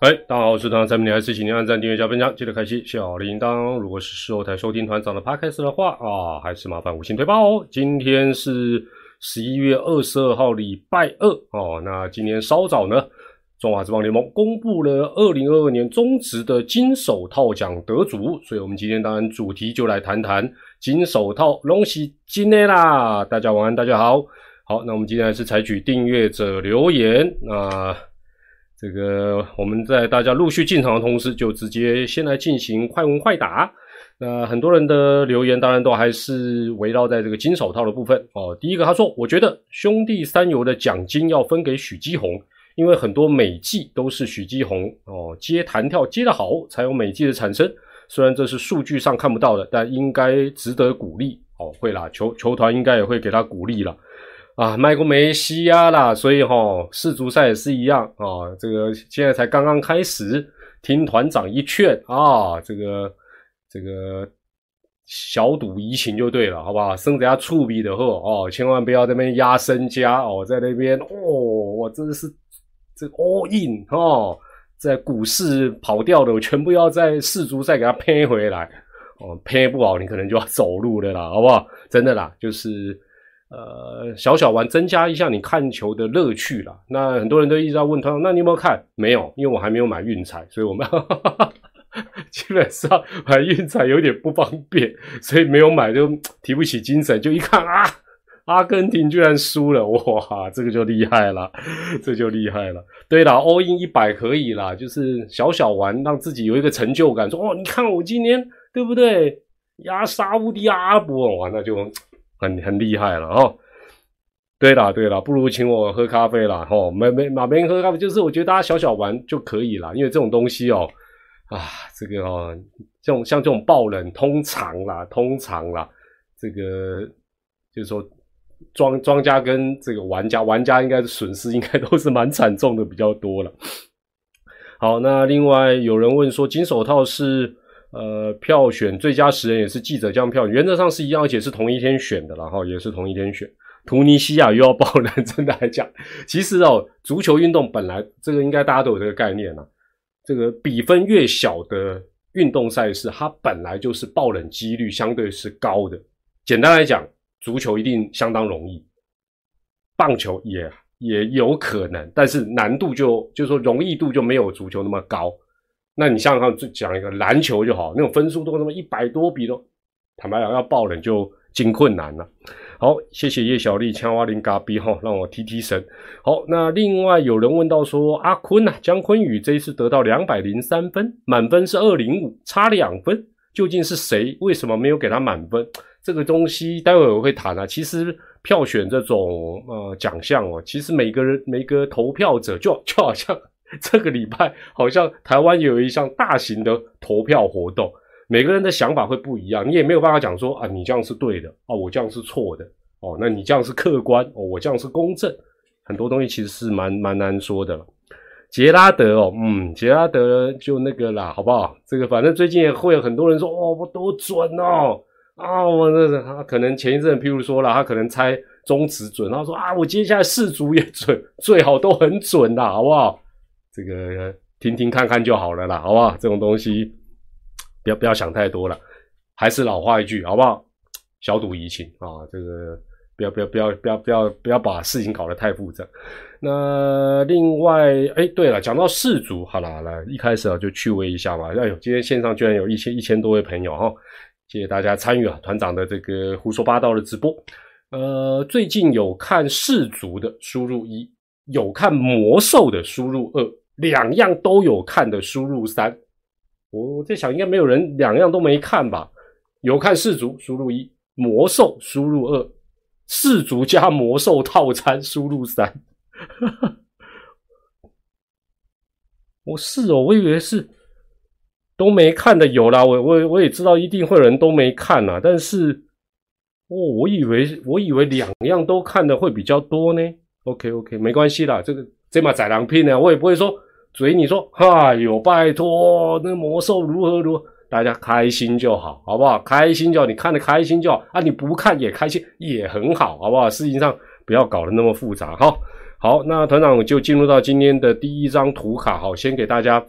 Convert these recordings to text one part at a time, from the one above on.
哎，大家好，我是团长蔡明，还是请您按赞、订阅、加分享，记得开启小铃铛。如果是事后台收听团长的 podcast 的话啊，还是麻烦五星推报哦。今天是十一月二十二号，礼拜二哦。那今天稍早呢，中华职棒联盟公布了二零二二年中职的金手套奖得主，所以我们今天当然主题就来谈谈金手套龙喜金内啦。大家晚安，大家好。好，那我们今天还是采取订阅者留言那。这个我们在大家陆续进场的同时，就直接先来进行快问快答。那很多人的留言当然都还是围绕在这个金手套的部分哦。第一个他说：“我觉得兄弟三游的奖金要分给许基宏，因为很多美技都是许基宏哦接弹跳接得好，才有美技的产生。虽然这是数据上看不到的，但应该值得鼓励哦。会啦，球球团应该也会给他鼓励了。”啊，卖过梅西呀啦，所以哈世足赛也是一样啊。这个现在才刚刚开始，听团长一劝啊，这个这个小赌怡情就对了，好不好？生子要触笔的货哦，千万不要那边压身家哦，在那边哦，我真的是这 all in 哦，在股市跑掉的，我全部要在世足赛给他赔回来哦，赔不好你可能就要走路的啦，好不好？真的啦，就是。呃，小小玩，增加一下你看球的乐趣啦。那很多人都一直在问他，那你有没有看？没有，因为我还没有买运彩，所以我们 基本上买运彩有点不方便，所以没有买，就 提不起精神。就一看啊，阿根廷居然输了，哇，这个就厉害了，这就厉害了。对啦 a l l in 一百可以啦，就是小小玩，让自己有一个成就感，说哦，你看我今天对不对？压沙乌迪阿伯，哇，那就。很很厉害了哦，对啦对啦，不如请我喝咖啡啦哦，没没哪边喝咖啡，就是我觉得大家小小玩就可以了，因为这种东西哦，啊，这个哦，这种像这种爆冷，通常啦，通常啦，这个就是说庄庄家跟这个玩家，玩家应该是损失应该都是蛮惨重的，比较多了。好，那另外有人问说，金手套是？呃，票选最佳十人也是记者将票，原则上是一样，而且是同一天选的，然后也是同一天选。图尼西亚又要爆冷，真的来讲，其实哦，足球运动本来这个应该大家都有这个概念啊，这个比分越小的运动赛事，它本来就是爆冷几率相对是高的。简单来讲，足球一定相当容易，棒球也也有可能，但是难度就就说容易度就没有足球那么高。那你像他，就讲一个篮球就好，那种分数都那么一百多比都，坦白讲要爆冷就经困难了。好，谢谢叶小丽、枪蛙林嘎比哈，让我提提神。好，那另外有人问到说，阿坤呐，姜坤宇这一次得到两百零三分，满分是二零五，差两分，究竟是谁？为什么没有给他满分？这个东西待会我会谈啊。其实票选这种呃奖项哦，其实每个人每个投票者就就好像。这个礼拜好像台湾有一项大型的投票活动，每个人的想法会不一样，你也没有办法讲说啊，你这样是对的哦，我这样是错的哦，那你这样是客观哦，我这样是公正，很多东西其实是蛮蛮难说的。杰拉德哦，嗯，杰拉德就那个啦，好不好？这个反正最近也会有很多人说哦，我多准哦啊，我那他可能前一阵譬如说了，他可能猜中指准，他说啊，我接下来四足也准，最好都很准啦，好不好？这个听听看看就好了啦，好不好？这种东西不要不要想太多了，还是老话一句，好不好？小赌怡情啊，这个不要不要不要不要不要不要把事情搞得太复杂。那另外，哎，对了，讲到氏族，好了来，一开始啊就趣味一下嘛。哎呦，今天线上居然有一千一千多位朋友哈，谢谢大家参与啊，团长的这个胡说八道的直播。呃，最近有看氏族的输入一，有看魔兽的输入二。两样都有看的输入三，我在想应该没有人两样都没看吧？有看氏族输入一，魔兽输入二，氏族加魔兽套餐输入三。我是哦，我以为是都没看的有啦，我我我也知道一定会有人都没看啦，但是哦，我以为我以为两样都看的会比较多呢。OK OK，没关系啦，这个这嘛宰狼片呢，我也不会说。所以你说，哎呦，拜托，那魔兽如何如何，大家开心就好，好不好？开心就好，你看的开心就好啊，你不看也开心，也很好，好不好？事情上不要搞得那么复杂，哈。好，那团长就进入到今天的第一张图卡，好，先给大家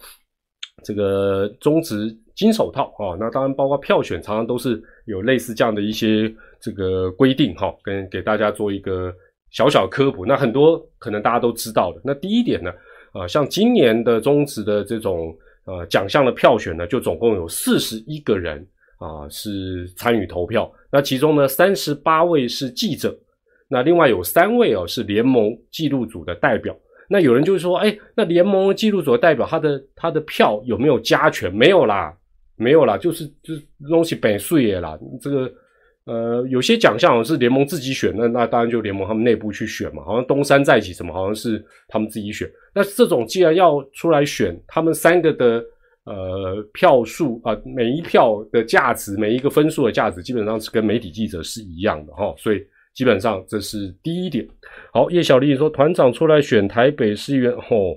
这个中值金手套啊，那当然包括票选，常常都是有类似这样的一些这个规定哈，跟给大家做一个小小科普。那很多可能大家都知道的。那第一点呢，啊，像今年的中职的这种呃奖项的票选呢，就总共有四十一个人啊是参与投票，那其中呢三十八位是记者。那另外有三位哦是联盟记录组的代表。那有人就说，哎，那联盟记录组的代表他的他的票有没有加权？没有啦，没有啦，就是就东西本税耶啦。这个呃有些奖项是联盟自己选，那那当然就联盟他们内部去选嘛。好像东山再起什么，好像是他们自己选。那这种既然要出来选，他们三个的呃票数啊，每一票的价值，每一个分数的价值，基本上是跟媒体记者是一样的哈，所以。基本上这是第一点。好，叶小丽说团长出来选台北市议员，吼，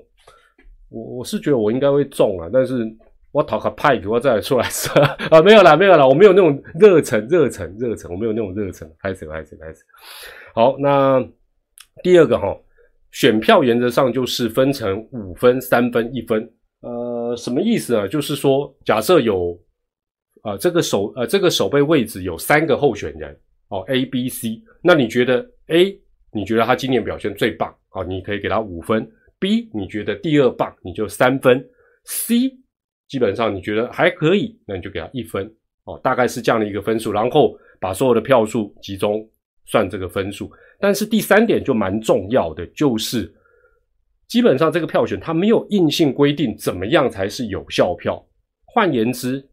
我我是觉得我应该会中啊，但是我讨个派给我再出来啊，没有啦，没有啦，我没有那种热忱，热忱，热忱，我没有那种热忱，开始，开始，开始。好，那第二个哈，选票原则上就是分成五分、三分、一分，呃，什么意思啊？就是说，假设有啊这个首呃这个首备位置有三个候选人。哦，A、B、C，那你觉得 A，你觉得他今年表现最棒，哦，你可以给他五分；B，你觉得第二棒，你就三分；C，基本上你觉得还可以，那你就给他一分。哦，大概是这样的一个分数，然后把所有的票数集中算这个分数。但是第三点就蛮重要的，就是基本上这个票选它没有硬性规定怎么样才是有效票。换言之，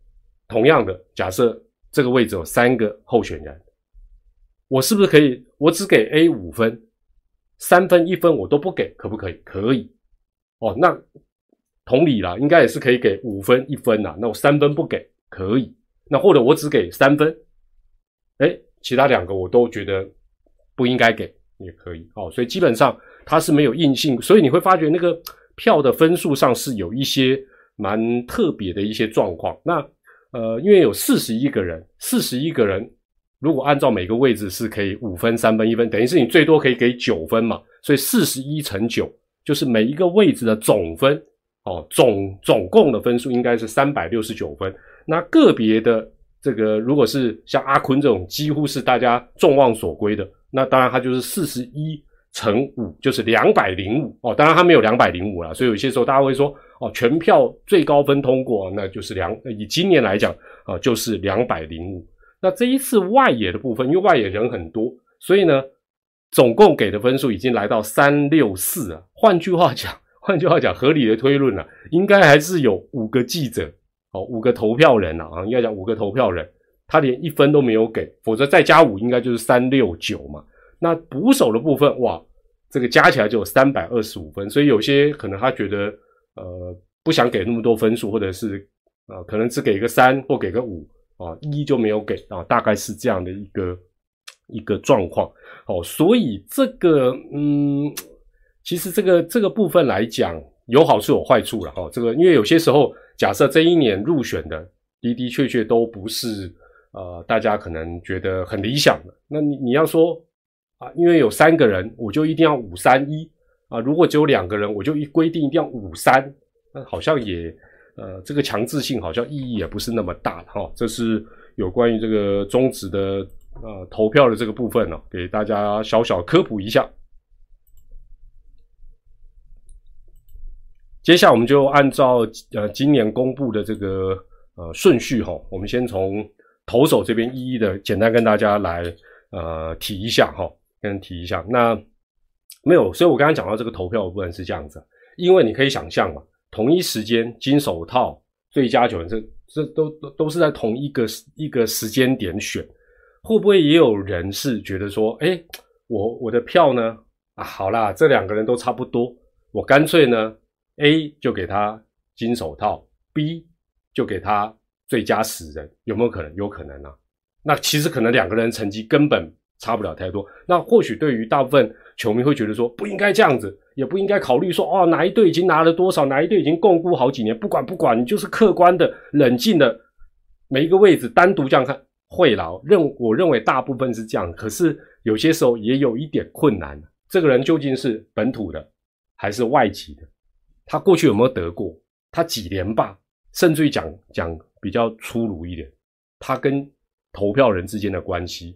同样的假设这个位置有三个候选人。我是不是可以？我只给 A 五分，三分一分我都不给，可不可以？可以。哦，那同理啦，应该也是可以给五分一分呐。那我三分不给，可以。那或者我只给三分，哎，其他两个我都觉得不应该给，也可以。哦，所以基本上它是没有硬性，所以你会发觉那个票的分数上是有一些蛮特别的一些状况。那呃，因为有四十一个人，四十一个人。如果按照每个位置是可以五分、三分、一分，等于是你最多可以给九分嘛？所以四十一乘九就是每一个位置的总分哦，总总共的分数应该是三百六十九分。那个别的这个，如果是像阿坤这种几乎是大家众望所归的，那当然他就是四十一乘五就是两百零五哦。当然他没有两百零五了，所以有些时候大家会说哦，全票最高分通过，那就是两以今年来讲啊，就是两百零五。那这一次外野的部分，因为外野人很多，所以呢，总共给的分数已经来到三六四啊。换句话讲，换句话讲，合理的推论啊，应该还是有五个记者，哦，五个投票人啊，应该讲五个投票人，他连一分都没有给，否则再加五，应该就是三六九嘛。那捕手的部分，哇，这个加起来就有三百二十五分，所以有些可能他觉得，呃，不想给那么多分数，或者是呃，可能只给个三或给个五。啊，一就没有给啊，大概是这样的一个一个状况。哦，所以这个嗯，其实这个这个部分来讲，有好处有坏处了。哈，这个因为有些时候，假设这一年入选的的的确确都不是呃，大家可能觉得很理想的。那你你要说啊，因为有三个人，我就一定要五三一啊；如果只有两个人，我就一规定一定要五三，那好像也。呃，这个强制性好像意义也不是那么大哈。这是有关于这个终止的呃投票的这个部分呢，给大家小小科普一下。接下来我们就按照呃今年公布的这个呃顺序哈，我们先从投手这边一一的简单跟大家来呃提一下哈，跟提一下。那没有，所以我刚刚讲到这个投票的部分是这样子，因为你可以想象嘛。同一时间，金手套、最佳球员，这这都都都是在同一个一个时间点选，会不会也有人是觉得说，哎，我我的票呢？啊，好啦，这两个人都差不多，我干脆呢，A 就给他金手套，B 就给他最佳死人，有没有可能？有可能啊。那其实可能两个人成绩根本差不了太多。那或许对于大部分球迷会觉得说，不应该这样子。也不应该考虑说哦，哪一队已经拿了多少，哪一队已经共估好几年，不管不管，你就是客观的、冷静的，每一个位置单独这样看，会啦。认我认为大部分是这样，可是有些时候也有一点困难。这个人究竟是本土的还是外籍的？他过去有没有得过？他几连霸？甚至于讲讲比较粗鲁一点，他跟投票人之间的关系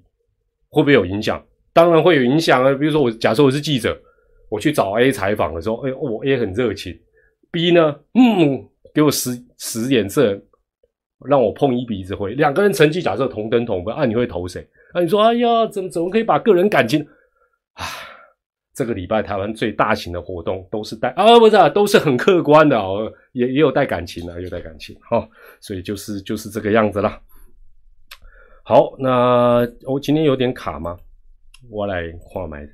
会不会有影响？当然会有影响啊！比如说我假设我是记者，我去找 A 采访的时候，哎，我 A 很热情，B 呢，嗯，给我使使眼色，让我碰一鼻子灰。两个人成绩假设同登同分，啊，你会投谁？啊，你说，哎呀，怎么怎么可以把个人感情？这个礼拜台湾最大型的活动都是带啊，不是，啊都是很客观的哦，也也有带感情的，有带感情哈，所以就是就是这个样子啦。好，那我今天有点卡吗？我来画麦，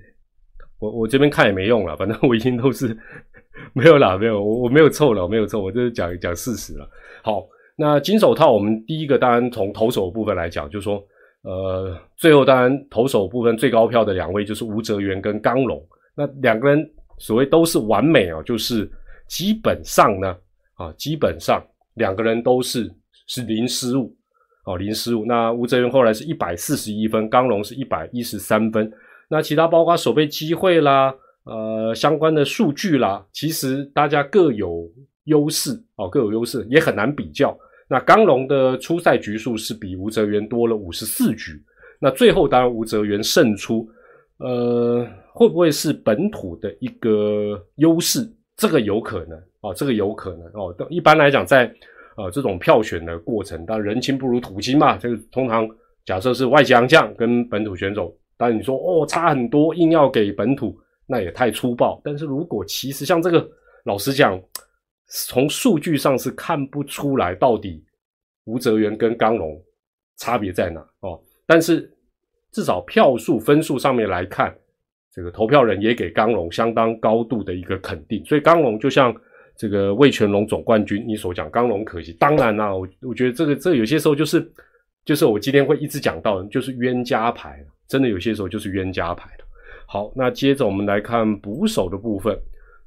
我我这边看也没用了，反正我已经都是 没有啦，没有，我我没有凑了，我没有凑，我就是讲讲事实了。好，那金手套，我们第一个当然从投手部分来讲，就是说。呃，最后当然投手部分最高票的两位就是吴哲源跟刚龙，那两个人所谓都是完美哦，就是基本上呢，啊，基本上两个人都是是零失误哦，零失误。那吴哲源后来是一百四十一分，刚龙是一百一十三分。那其他包括守备机会啦，呃，相关的数据啦，其实大家各有优势哦，各有优势，也很难比较。那刚龙的初赛局数是比吴泽元多了五十四局，那最后当然吴泽元胜出，呃，会不会是本土的一个优势？这个有可能啊，这个有可能哦。一般来讲，在呃这种票选的过程，当然人亲不如土亲嘛，这个通常假设是外籍洋将跟本土选手，当然你说哦差很多，硬要给本土，那也太粗暴。但是如果其实像这个，老实讲。从数据上是看不出来到底吴泽元跟刚龙差别在哪哦，但是至少票数分数上面来看，这个投票人也给刚龙相当高度的一个肯定，所以刚龙就像这个魏全龙总冠军你所讲，刚龙可惜。当然啦，我我觉得这个这有些时候就是就是我今天会一直讲到的，就是冤家牌，真的有些时候就是冤家牌好，那接着我们来看捕手的部分。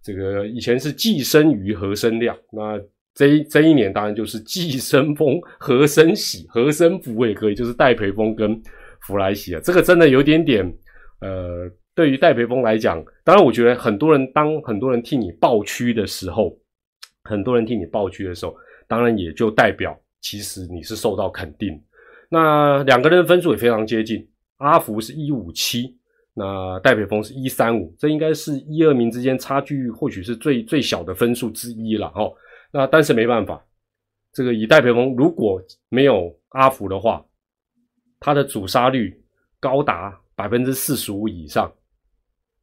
这个以前是寄生鱼和生亮，那这一这一年当然就是寄生风和生喜和生福也可以，就是戴培峰跟福来喜啊，这个真的有点点，呃，对于戴培峰来讲，当然我觉得很多人当很多人替你报区的时候，很多人替你报区的时候，当然也就代表其实你是受到肯定。那两个人的分数也非常接近，阿福是一五七。那戴培峰是一三五，这应该是一二名之间差距或许是最最小的分数之一了哦。那但是没办法，这个以戴培峰如果没有阿福的话，他的主杀率高达百分之四十五以上，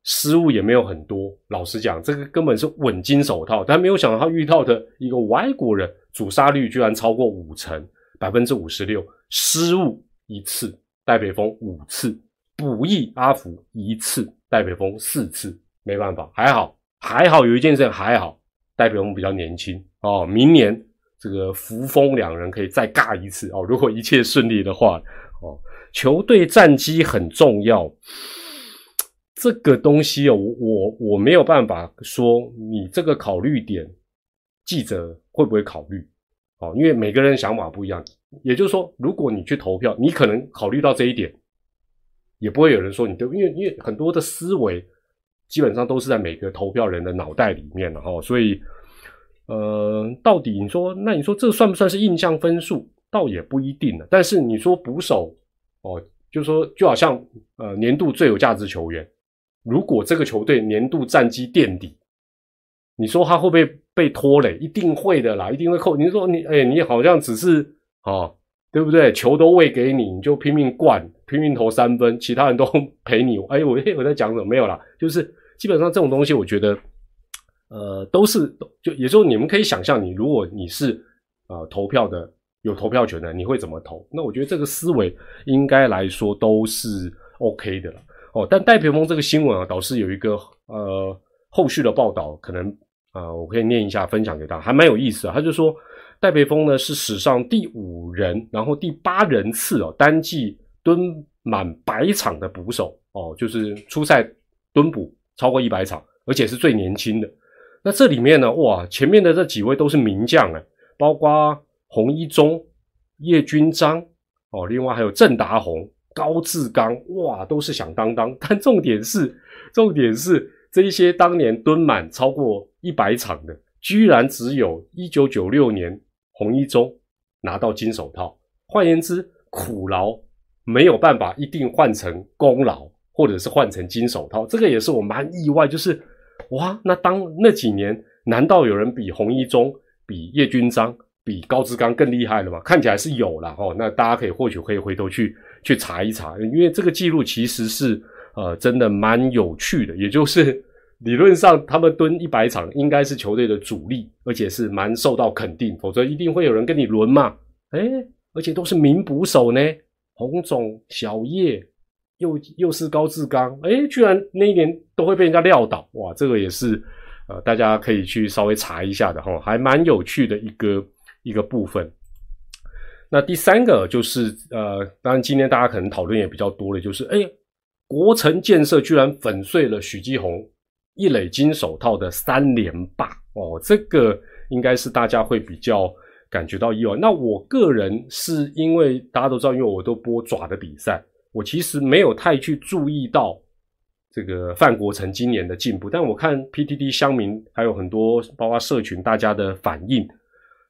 失误也没有很多。老实讲，这个根本是稳金手套。但没有想到他遇到的一个外国人，主杀率居然超过五成，百分之五十六，失误一次，戴培峰五次。补益阿福一次，戴北峰四次，没办法，还好还好有一件事还好，戴北峰比较年轻哦，明年这个福丰两人可以再尬一次哦，如果一切顺利的话哦，球队战绩很重要，这个东西哦，我我我没有办法说你这个考虑点，记者会不会考虑哦？因为每个人想法不一样，也就是说，如果你去投票，你可能考虑到这一点。也不会有人说你对，因为因为很多的思维基本上都是在每个投票人的脑袋里面的哈，所以呃，到底你说那你说这算不算是印象分数？倒也不一定了。但是你说捕手哦，就说就好像呃年度最有价值球员，如果这个球队年度战绩垫底，你说他会不会被拖累？一定会的啦，一定会扣。你说你哎，你好像只是哦。对不对？球都喂给你，你就拼命灌，拼命投三分，其他人都 陪你。哎，我我在讲什么？没有啦，就是基本上这种东西，我觉得，呃，都是就，也就是你们可以想象，你如果你是呃投票的有投票权的，你会怎么投？那我觉得这个思维应该来说都是 OK 的了。哦，但戴培峰这个新闻啊，导致有一个呃后续的报道，可能啊，我可以念一下，分享给大家，还蛮有意思啊。他就说。戴培峰呢是史上第五人，然后第八人次哦，单季蹲满百场的捕手哦，就是初赛蹲捕超过一百场，而且是最年轻的。那这里面呢，哇，前面的这几位都是名将哎，包括洪一中、叶军章哦，另外还有郑达宏、高志刚，哇，都是响当当。但重点是重点是这一些当年蹲满超过一百场的，居然只有一九九六年洪一中拿到金手套。换言之，苦劳没有办法一定换成功劳，或者是换成金手套。这个也是我蛮意外，就是哇，那当那几年，难道有人比洪一中、比叶君章、比高志刚更厉害了吗？看起来是有了哦。那大家可以或许可以回头去去查一查，因为这个记录其实是呃真的蛮有趣的。也就是 理论上他们蹲一百场应该是球队的主力，而且是蛮受到肯定，否则一定会有人跟你轮嘛。哎。而且都是名捕手呢，洪总、小叶，又又是高志刚，哎，居然那一年都会被人家撂倒，哇，这个也是，呃，大家可以去稍微查一下的哈，还蛮有趣的一个一个部分。那第三个就是，呃，当然今天大家可能讨论也比较多的，就是，哎，国城建设居然粉碎了许继红一垒金手套的三连霸，哦，这个应该是大家会比较。感觉到意外。那我个人是因为大家都知道，因为我都播爪的比赛，我其实没有太去注意到这个范国成今年的进步。但我看 PTT 乡民还有很多包括社群大家的反应，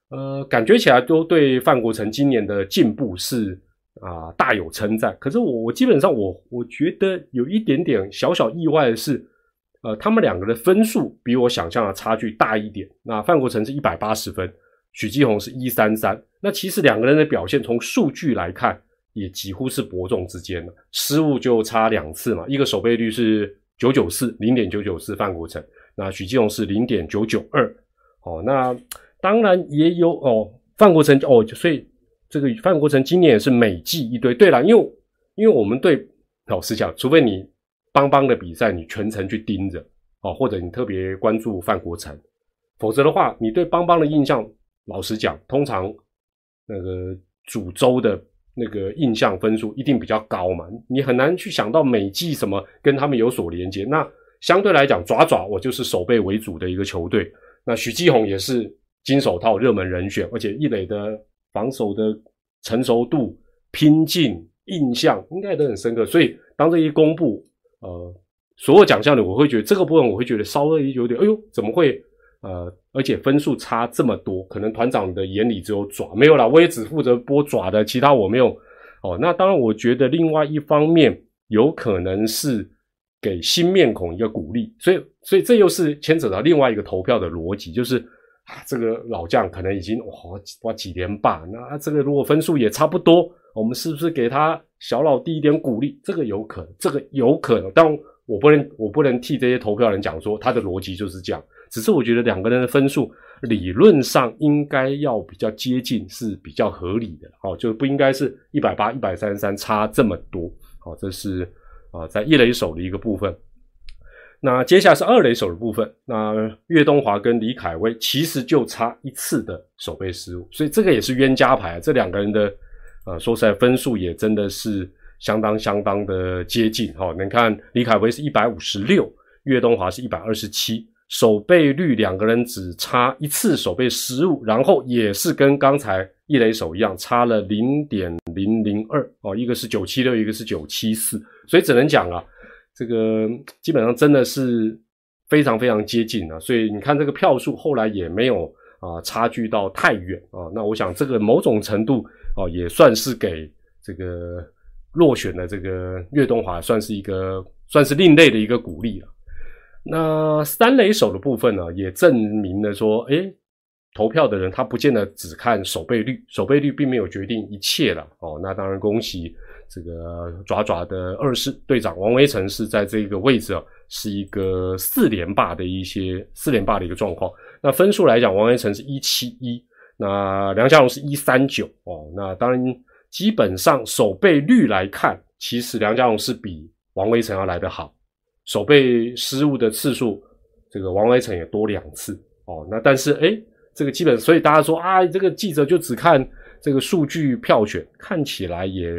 呃，感觉起来都对范国成今年的进步是啊大有称赞。可是我我基本上我我觉得有一点点小小意外的是，呃，他们两个的分数比我想象的差距大一点。那范国成是一百八十分。许继红是一三三，那其实两个人的表现从数据来看，也几乎是伯仲之间了，失误就差两次嘛，一个守备率是九九四零点九九四范国成，那许继红是零点九九二，哦，那当然也有哦，范国成哦，所以这个范国成今年也是每季一堆，对了，因为因为我们对老实讲，除非你邦邦的比赛你全程去盯着哦，或者你特别关注范国成，否则的话，你对邦邦的印象。老实讲，通常那个主周的那个印象分数一定比较高嘛，你很难去想到每季什么跟他们有所连接。那相对来讲，爪爪我就是守备为主的一个球队。那许继红也是金手套热门人选，而且一垒的防守的成熟度、拼劲、印象应该都很深刻。所以当这一公布，呃，所有奖项里，我会觉得这个部分我会觉得稍微有点，哎呦，怎么会？呃，而且分数差这么多，可能团长的眼里只有爪没有啦，我也只负责播爪的，其他我没有。哦，那当然，我觉得另外一方面有可能是给新面孔一个鼓励，所以，所以这又是牵扯到另外一个投票的逻辑，就是啊，这个老将可能已经哇哇几连霸，那这个如果分数也差不多，我们是不是给他小老弟一点鼓励？这个有可能，这个有可能，但我不能，我不能替这些投票人讲说他的逻辑就是这样。只是我觉得两个人的分数理论上应该要比较接近，是比较合理的，好，就不应该是一百八、一百三十三差这么多，好，这是啊在一垒手的一个部分。那接下来是二垒手的部分，那岳东华跟李凯威其实就差一次的守备失误，所以这个也是冤家牌，这两个人的呃说实在分数也真的是相当相当的接近，哈，你看李凯威是一百五十六，岳东华是一百二十七。守备率两个人只差一次守备失误，然后也是跟刚才一垒手一样，差了零点零零二哦，一个是九七六，一个是九七四，所以只能讲啊，这个基本上真的是非常非常接近啊，所以你看这个票数后来也没有啊差距到太远啊，那我想这个某种程度哦也算是给这个落选的这个岳东华算是一个算是另类的一个鼓励了。那三垒手的部分呢，也证明了说，诶，投票的人他不见得只看守备率，守备率并没有决定一切了哦。那当然恭喜这个爪爪的二世队长王维成是在这个位置啊，是一个四连霸的一些四连霸的一个状况。那分数来讲，王维成是一七一，那梁家荣是一三九哦。那当然基本上守备率来看，其实梁家荣是比王维成要来得好。守备失误的次数，这个王维成也多两次哦。那但是哎，这个基本，所以大家说啊，这个记者就只看这个数据票选，看起来也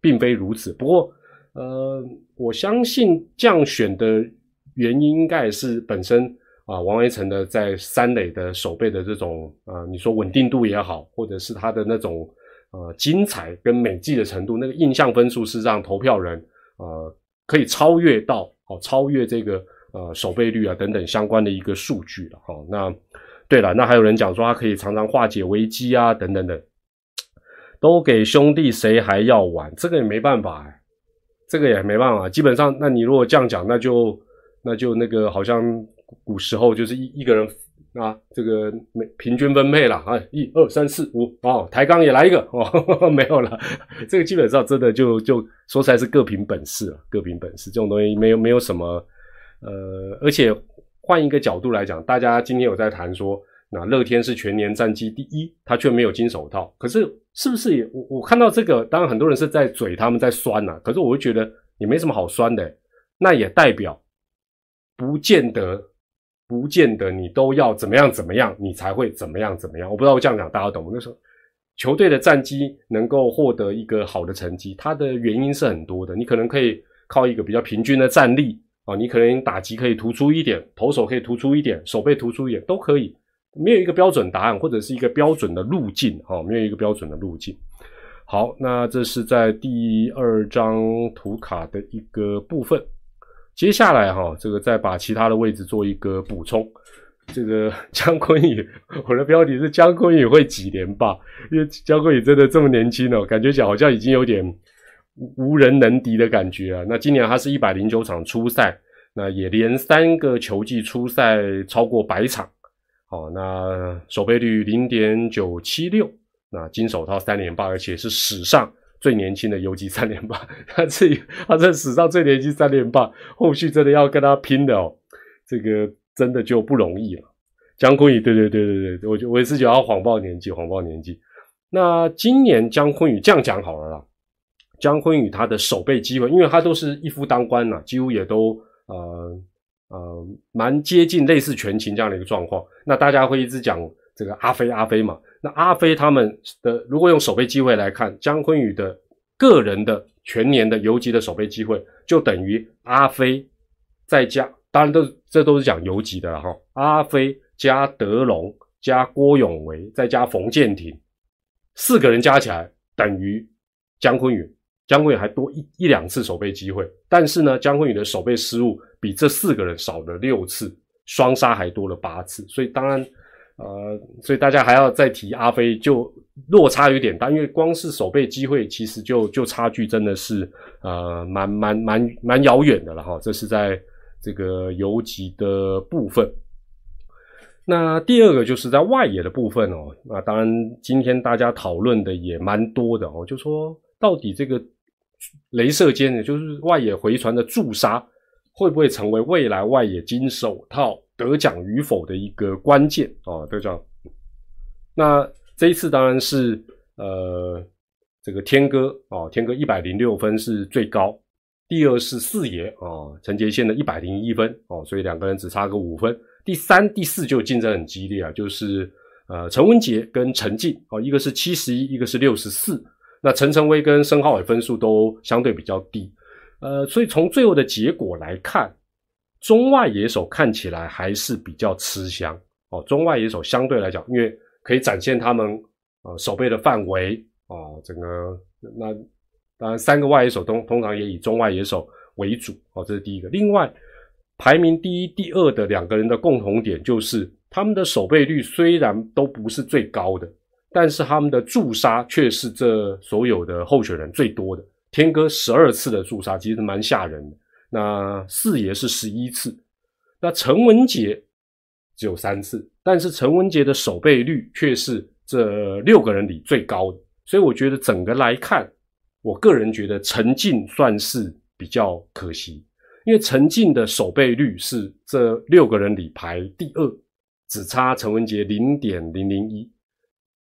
并非如此。不过呃，我相信降选的原因，应该也是本身啊，王维成的在三垒的守备的这种啊，你说稳定度也好，或者是他的那种呃精彩跟美记的程度，那个印象分数是让投票人呃可以超越到。哦，超越这个呃守备率啊等等相关的一个数据了。哈，那对了，那还有人讲说他可以常常化解危机啊等等等，都给兄弟谁还要玩？这个也没办法，这个也没办法。基本上，那你如果这样讲，那就那就那个好像古时候就是一一个人。啊，这个没平均分配了啊，一二三四五哦，抬杠也来一个哦，没有了，这个基本上真的就就说出来是各凭本事了，各凭本事，这种东西没有没有什么，呃，而且换一个角度来讲，大家今天有在谈说，那乐天是全年战绩第一，他却没有金手套，可是是不是也我我看到这个，当然很多人是在嘴他们在酸呐，可是我会觉得也没什么好酸的，那也代表不见得。不见得你都要怎么样怎么样，你才会怎么样怎么样。我不知道我这样讲大家懂吗？那时候球队的战绩能够获得一个好的成绩，它的原因是很多的。你可能可以靠一个比较平均的战力啊，你可能打击可以突出一点，投手可以突出一点，手背突出一点都可以。没有一个标准答案，或者是一个标准的路径啊，没有一个标准的路径。好，那这是在第二张图卡的一个部分。接下来哈，这个再把其他的位置做一个补充。这个 姜昆宇，我的标题是姜昆宇会几连霸，因为姜昆宇真的这么年轻哦，感觉起来好像已经有点无人能敌的感觉啊。那今年他是一百零九场初赛，那也连三个球季初赛超过百场，好，那守备率零点九七六，那金手套三连霸，而且是史上。最年轻的游击三连霸，他这他在史上最年轻三连霸，后续真的要跟他拼的哦，这个真的就不容易了。姜昆宇，对对对对对，我我也是觉得要谎报年纪，谎报年纪。那今年姜昆宇这样讲好了啦，姜昆宇他的守备机会，因为他都是一夫当关呐，几乎也都呃呃蛮接近类似全勤这样的一个状况。那大家会一直讲这个阿飞阿飞嘛。那阿飞他们的如果用守备机会来看，姜昆宇的个人的全年的游击的守备机会，就等于阿飞再加，当然都这都是讲游击的了哈。阿飞加德隆加郭永维再加冯建廷，四个人加起来等于姜昆宇。姜昆宇还多一一两次守备机会，但是呢，姜昆宇的守备失误比这四个人少了六次，双杀还多了八次，所以当然。呃，所以大家还要再提阿飞，就落差有点大，因为光是守备机会，其实就就差距真的是呃蛮蛮蛮蛮遥远的了哈。这是在这个游击的部分。那第二个就是在外野的部分哦。那当然，今天大家讨论的也蛮多的哦，就说到底这个镭射间的，就是外野回传的驻杀，会不会成为未来外野金手套？得奖与否的一个关键啊，得奖。那这一次当然是呃，这个天哥啊，天哥一百零六分是最高，第二是四爷啊，陈杰宪的一百零一分哦，所以两个人只差个五分。第三、第四就竞争很激烈啊，就是呃陈文杰跟陈静哦，一个是七十一，一个是六十四。那陈晨威跟申浩伟分数都相对比较低，呃，所以从最后的结果来看。中外野手看起来还是比较吃香哦。中外野手相对来讲，因为可以展现他们呃守备的范围啊，整个那当然三个外野手通通常也以中外野手为主哦，这是第一个。另外排名第一、第二的两个人的共同点就是他们的守备率虽然都不是最高的，但是他们的驻杀却是这所有的候选人最多的。天哥十二次的驻杀其实蛮吓人的。那四爷是十一次，那陈文杰只有三次，但是陈文杰的守备率却是这六个人里最高的，所以我觉得整个来看，我个人觉得陈进算是比较可惜，因为陈进的守备率是这六个人里排第二，只差陈文杰零点零零一，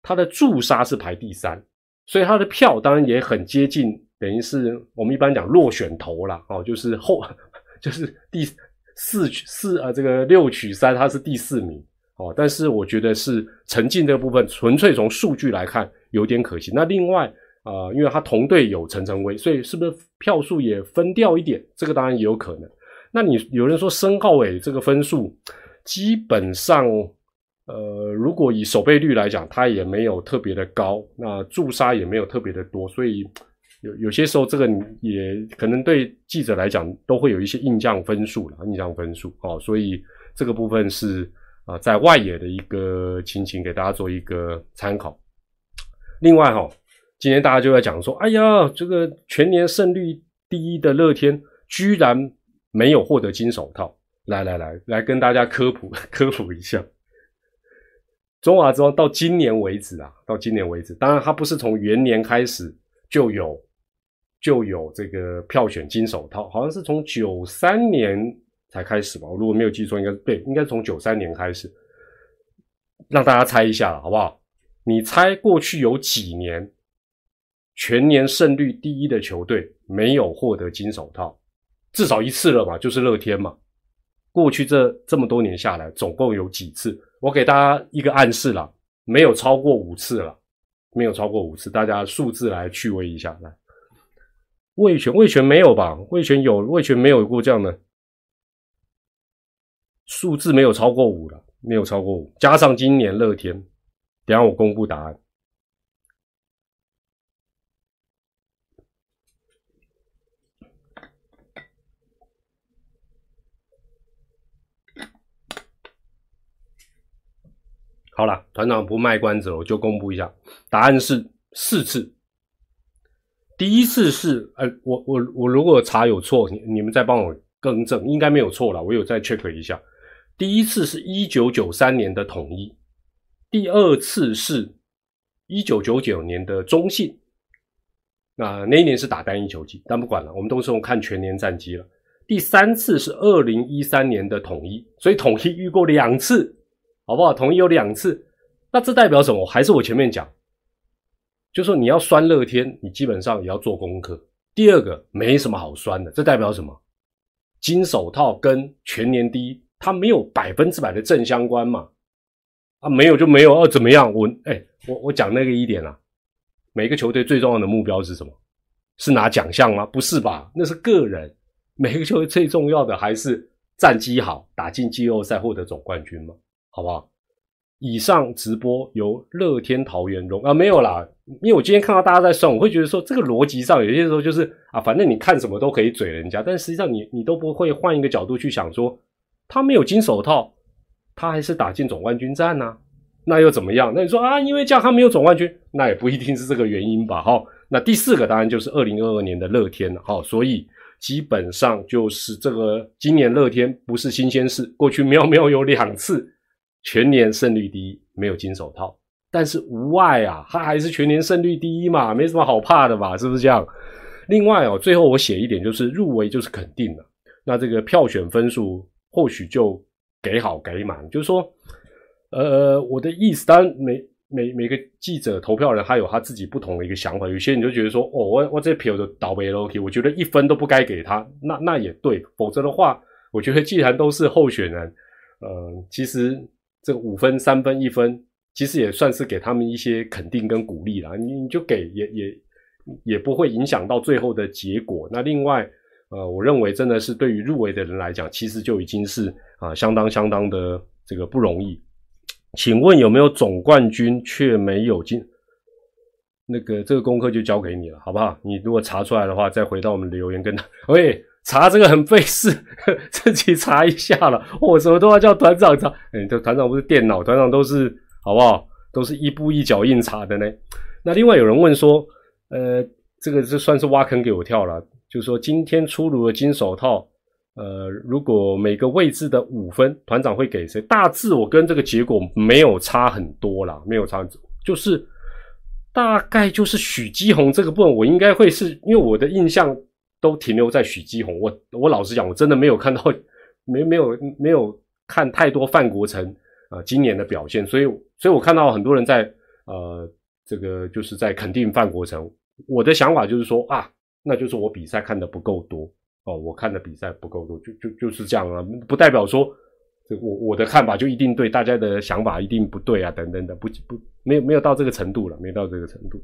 他的驻杀是排第三，所以他的票当然也很接近。等于是我们一般讲落选头了哦，就是后 就是第四四呃这个六取三，他是第四名哦。但是我觉得是陈进这部分纯粹从数据来看有点可惜。那另外啊，因为他同队有陈晨威，所以是不是票数也分掉一点？这个当然也有可能。那你有人说申浩伟这个分数基本上呃，如果以守备率来讲，他也没有特别的高，那驻杀也没有特别的多，所以。有有些时候这个也可能对记者来讲都会有一些印象分数了，印象分数哦，所以这个部分是啊在外野的一个情形给大家做一个参考。另外哈，今天大家就在讲说，哎呀，这个全年胜率第一的乐天居然没有获得金手套，来来来来跟大家科普 科普一下。中华之邦到今年为止啊，到今年为止，当然它不是从元年开始就有就有这个票选金手套，好像是从九三年才开始吧。我如果没有记错，应该对，应该从九三年开始。让大家猜一下好不好？你猜过去有几年全年胜率第一的球队没有获得金手套？至少一次了吧，就是乐天嘛。过去这这么多年下来，总共有几次？我给大家一个暗示了，没有超过五次了，没有超过五次，大家数字来趣味一下。来，魏权，魏权没有吧？魏权有，魏权没有过这样的数字，没有超过五了，没有超过五。加上今年乐天，等下我公布答案。好了，团长不卖关子了，我就公布一下，答案是四次。第一次是，呃，我我我如果查有错，你你们再帮我更正，应该没有错了，我有再 check 一下。第一次是一九九三年的统一，第二次是一九九九年的中信，那那一年是打单一球季，但不管了，我们都是用看全年战绩了。第三次是二零一三年的统一，所以统一遇过两次。好不好？统一有两次，那这代表什么？还是我前面讲，就说你要酸乐天，你基本上也要做功课。第二个没什么好酸的，这代表什么？金手套跟全年第一，它没有百分之百的正相关嘛？啊，没有就没有，啊，怎么样？我哎，我我讲那个一点啊，每个球队最重要的目标是什么？是拿奖项吗？不是吧？那是个人。每个球队最重要的还是战绩好，打进季后赛获得总冠军吗？好不好？以上直播由乐天桃园荣啊，没有啦，因为我今天看到大家在算，我会觉得说这个逻辑上有些时候就是啊，反正你看什么都可以嘴人家，但实际上你你都不会换一个角度去想说，他没有金手套，他还是打进总冠军战呢，那又怎么样？那你说啊，因为这样他没有总冠军，那也不一定是这个原因吧？哈，那第四个当然就是二零二二年的乐天了，哈，所以基本上就是这个今年乐天不是新鲜事，过去喵喵有两次。全年胜率第一，没有金手套，但是无外啊，他还是全年胜率第一嘛，没什么好怕的吧？是不是这样？另外哦，最后我写一点，就是入围就是肯定的，那这个票选分数或许就给好给满，就是说，呃，我的意思，当然每每每个记者投票人他有他自己不同的一个想法，有些人就觉得说，哦，我我这票都倒霉了，OK，我觉得一分都不该给他，那那也对，否则的话，我觉得既然都是候选人，呃，其实。这个五分、三分、一分，其实也算是给他们一些肯定跟鼓励啦。你你就给，也也也不会影响到最后的结果。那另外，呃，我认为真的是对于入围的人来讲，其实就已经是啊相当相当的这个不容易。请问有没有总冠军却没有进？那个这个功课就交给你了，好不好？你如果查出来的话，再回到我们留言跟他。喂。查这个很费事，自己查一下了。我什么都要叫团长查。哎，这团长不是电脑，团长都是好不好？都是一步一脚印查的呢。那另外有人问说，呃，这个这算是挖坑给我跳了。就是说今天出炉的金手套，呃，如果每个位置的五分，团长会给谁？大致我跟这个结果没有差很多啦，没有差很多，就是大概就是许基宏这个部分，我应该会是因为我的印象。都停留在许基红，我我老实讲，我真的没有看到，没没有没有看太多范国成啊今年的表现，所以所以我看到很多人在呃这个就是在肯定范国成，我的想法就是说啊，那就是我比赛看的不够多哦，我看的比赛不够多，就就就是这样啊，不代表说这我我的看法就一定对，大家的想法一定不对啊，等等的，不不没有没有到这个程度了，没到这个程度，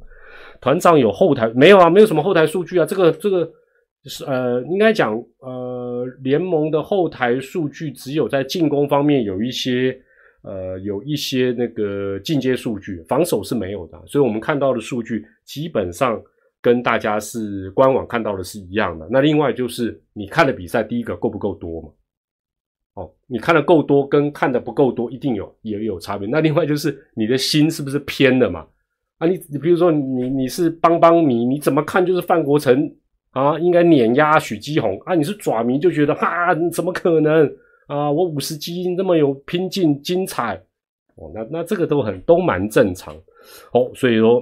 团长有后台没有啊？没有什么后台数据啊，这个这个。就是呃，应该讲呃，联盟的后台数据只有在进攻方面有一些呃，有一些那个进阶数据，防守是没有的。所以我们看到的数据基本上跟大家是官网看到的是一样的。那另外就是你看的比赛，第一个够不够多嘛？哦，你看的够多跟看的不够多，一定有也有差别。那另外就是你的心是不是偏了嘛？啊，你你比如说你你是邦邦迷，你怎么看就是范国成啊，应该碾压许基宏啊。你是爪迷就觉得哈，怎么可能啊？我五十基因那么有拼劲精彩哦，那那这个都很都蛮正常哦。所以说，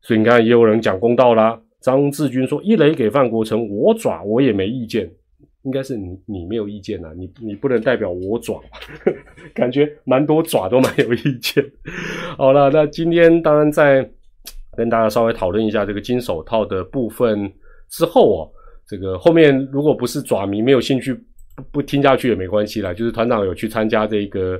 所以你看也有人讲公道啦。张志军说一雷给范国成，我爪我也没意见。应该是你你没有意见呐，你你不能代表我爪，感觉蛮多爪都蛮有意见。好了，那今天当然在跟大家稍微讨论一下这个金手套的部分之后哦，这个后面如果不是爪迷没有兴趣不不听下去也没关系啦，就是团长有去参加这个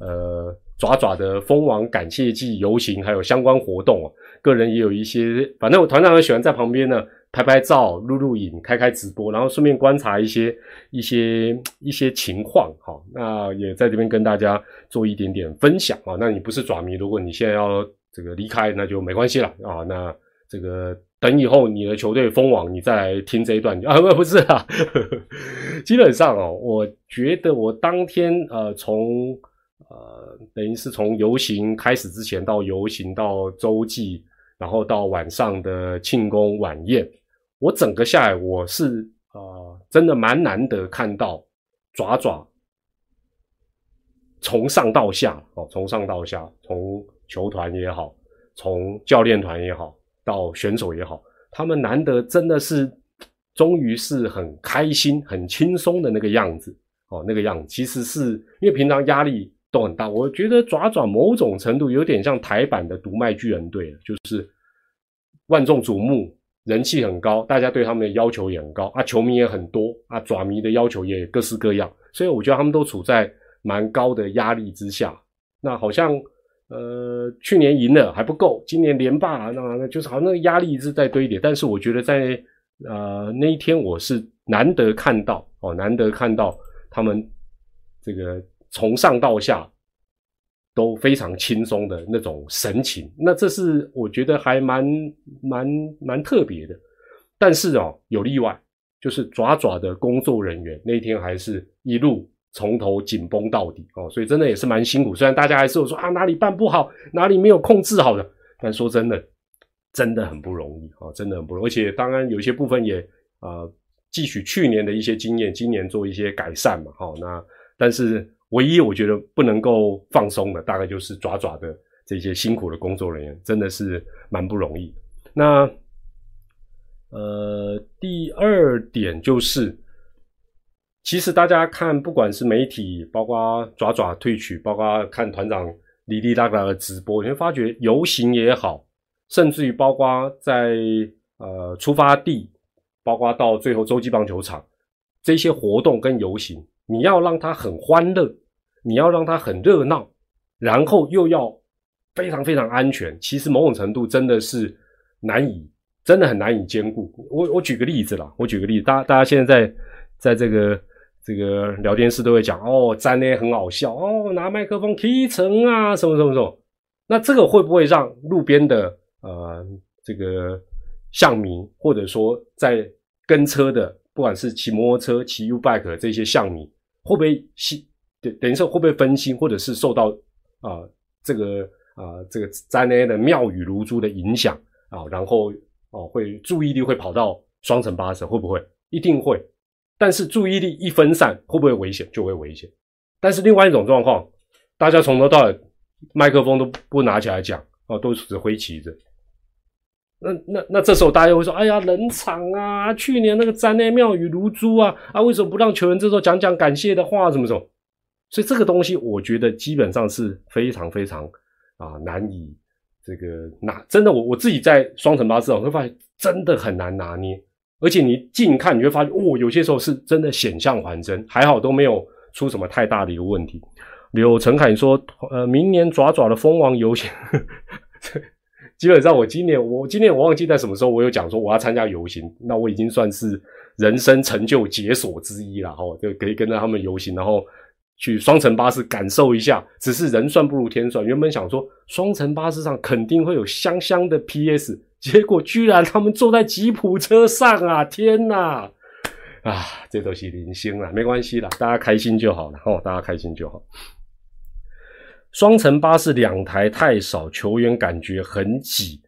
呃爪爪的蜂王感谢祭游行，还有相关活动哦，个人也有一些，反正我团长很喜欢在旁边呢。拍拍照、录录影、开开直播，然后顺便观察一些一些一些情况，哈，那也在这边跟大家做一点点分享啊。那你不是爪迷，如果你现在要这个离开，那就没关系了啊。那这个等以后你的球队封网，你再来听这一段 啊，不不是啊。基本上哦，我觉得我当天呃，从呃等于是从游行开始之前到游行到洲际，然后到晚上的庆功晚宴。我整个下来，我是啊，真的蛮难得看到爪爪从上到下哦，从上到下，从球团也好，从教练团也好，到选手也好，他们难得真的是终于是很开心、很轻松的那个样子哦，那个样子其实是因为平常压力都很大。我觉得爪爪某种程度有点像台版的独卖巨人队就是万众瞩目。人气很高，大家对他们的要求也很高啊，球迷也很多啊，爪迷的要求也各式各样，所以我觉得他们都处在蛮高的压力之下。那好像呃去年赢了还不够，今年连霸，那那就是好像那个压力一直在堆叠。但是我觉得在呃那一天我是难得看到哦，难得看到他们这个从上到下。都非常轻松的那种神情，那这是我觉得还蛮蛮蛮特别的。但是哦，有例外，就是爪爪的工作人员那天还是一路从头紧绷到底哦，所以真的也是蛮辛苦。虽然大家还是有说啊哪里办不好，哪里没有控制好的，但说真的，真的很不容易啊，真的很不容易。而且当然有些部分也啊汲取去年的一些经验，今年做一些改善嘛。好，那但是。唯一我觉得不能够放松的，大概就是爪爪的这些辛苦的工作人员，真的是蛮不容易。那呃，第二点就是，其实大家看，不管是媒体，包括爪爪退取，包括看团长哩哩啦啦的直播，你会发觉游行也好，甚至于包括在呃出发地，包括到最后洲际棒球场这些活动跟游行，你要让它很欢乐。你要让它很热闹，然后又要非常非常安全，其实某种程度真的是难以，真的很难以兼顾。我我举个例子啦，我举个例子，大大家现在在在这个这个聊天室都会讲哦，詹呢很好笑哦，拿麦克风提成啊，什么什么什么，那这个会不会让路边的呃这个巷迷，或者说在跟车的，不管是骑摩托车、骑 U bike 这些巷迷，会不会吸？等等于说会不会分心，或者是受到啊这个啊这个灾难的妙语如珠的影响啊，然后哦会注意力会跑到双层巴士，会不会？一定会。但是注意力一分散，会不会危险？就会危险。但是另外一种状况，大家从头到尾麦克风都不拿起来讲啊，都只挥旗子。那那那这时候大家会说：哎呀，冷场啊！去年那个灾难妙语如珠啊啊，为什么不让球员这时候讲讲感谢的话？什么什么？所以这个东西，我觉得基本上是非常非常啊难以这个拿，真的，我我自己在双层巴士，我会发现真的很难拿捏。而且你近看，你会发现，哦，有些时候是真的险象环生，还好都没有出什么太大的一个问题。柳陈凯说，呃，明年爪爪的蜂王游行，基本上我今年我今年我忘记在什么时候，我有讲说我要参加游行，那我已经算是人生成就解锁之一了哈，就可以跟着他们游行，然后。去双层巴士感受一下，只是人算不如天算。原本想说双层巴士上肯定会有香香的 PS，结果居然他们坐在吉普车上啊！天哪！啊，这都是零星了，没关系啦，大家开心就好了哦，大家开心就好。双层巴士两台太少，球员感觉很挤。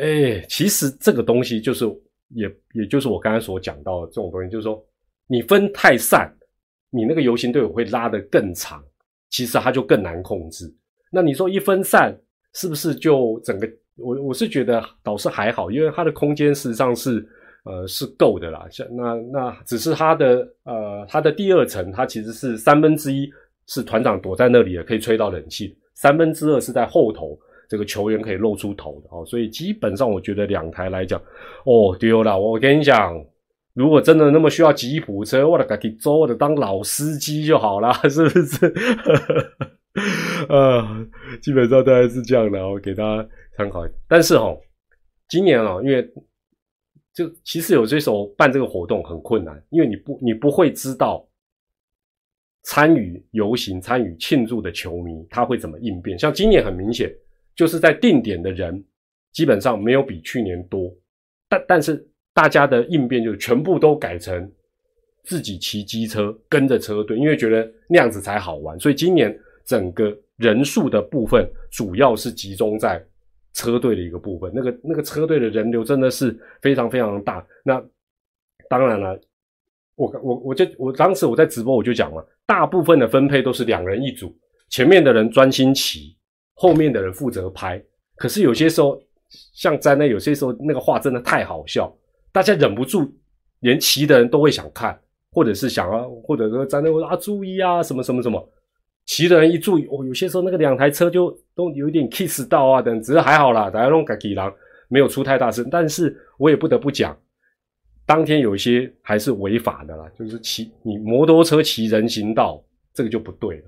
哎，其实这个东西就是也也就是我刚才所讲到的这种东西，就是说你分太散，你那个游行队伍会拉得更长，其实它就更难控制。那你说一分散，是不是就整个？我我是觉得倒是还好，因为它的空间实际上是。呃，是够的啦。像那那只是它的呃，它的第二层，它其实是三分之一是团长躲在那里也，可以吹到冷气；三分之二是在后头，这个球员可以露出头的哦。所以基本上，我觉得两台来讲，哦丢了。我跟你讲，如果真的那么需要吉普车，我的赶紧走，我的当老司机就好了，是不是？呃，基本上大概是这样的，我给大家参考。但是哈，今年啊，因为就其实有些时候办这个活动很困难，因为你不你不会知道参与游行、参与庆祝的球迷他会怎么应变。像今年很明显，就是在定点的人基本上没有比去年多，但但是大家的应变就全部都改成自己骑机车跟着车队，因为觉得那样子才好玩。所以今年整个人数的部分主要是集中在。车队的一个部分，那个那个车队的人流真的是非常非常大。那当然了，我我我就我当时我在直播我就讲了，大部分的分配都是两人一组，前面的人专心骑，后面的人负责拍。可是有些时候，像在那有些时候那个话真的太好笑，大家忍不住，连骑的人都会想看，或者是想要，或者说在那啊注意啊什么什么什么。骑的人一注意，哦，有些时候那个两台车就都有点 kiss 到啊，等，只是还好啦，大家弄改几郎没有出太大声。但是我也不得不讲，当天有一些还是违法的啦，就是骑你摩托车骑人行道，这个就不对了。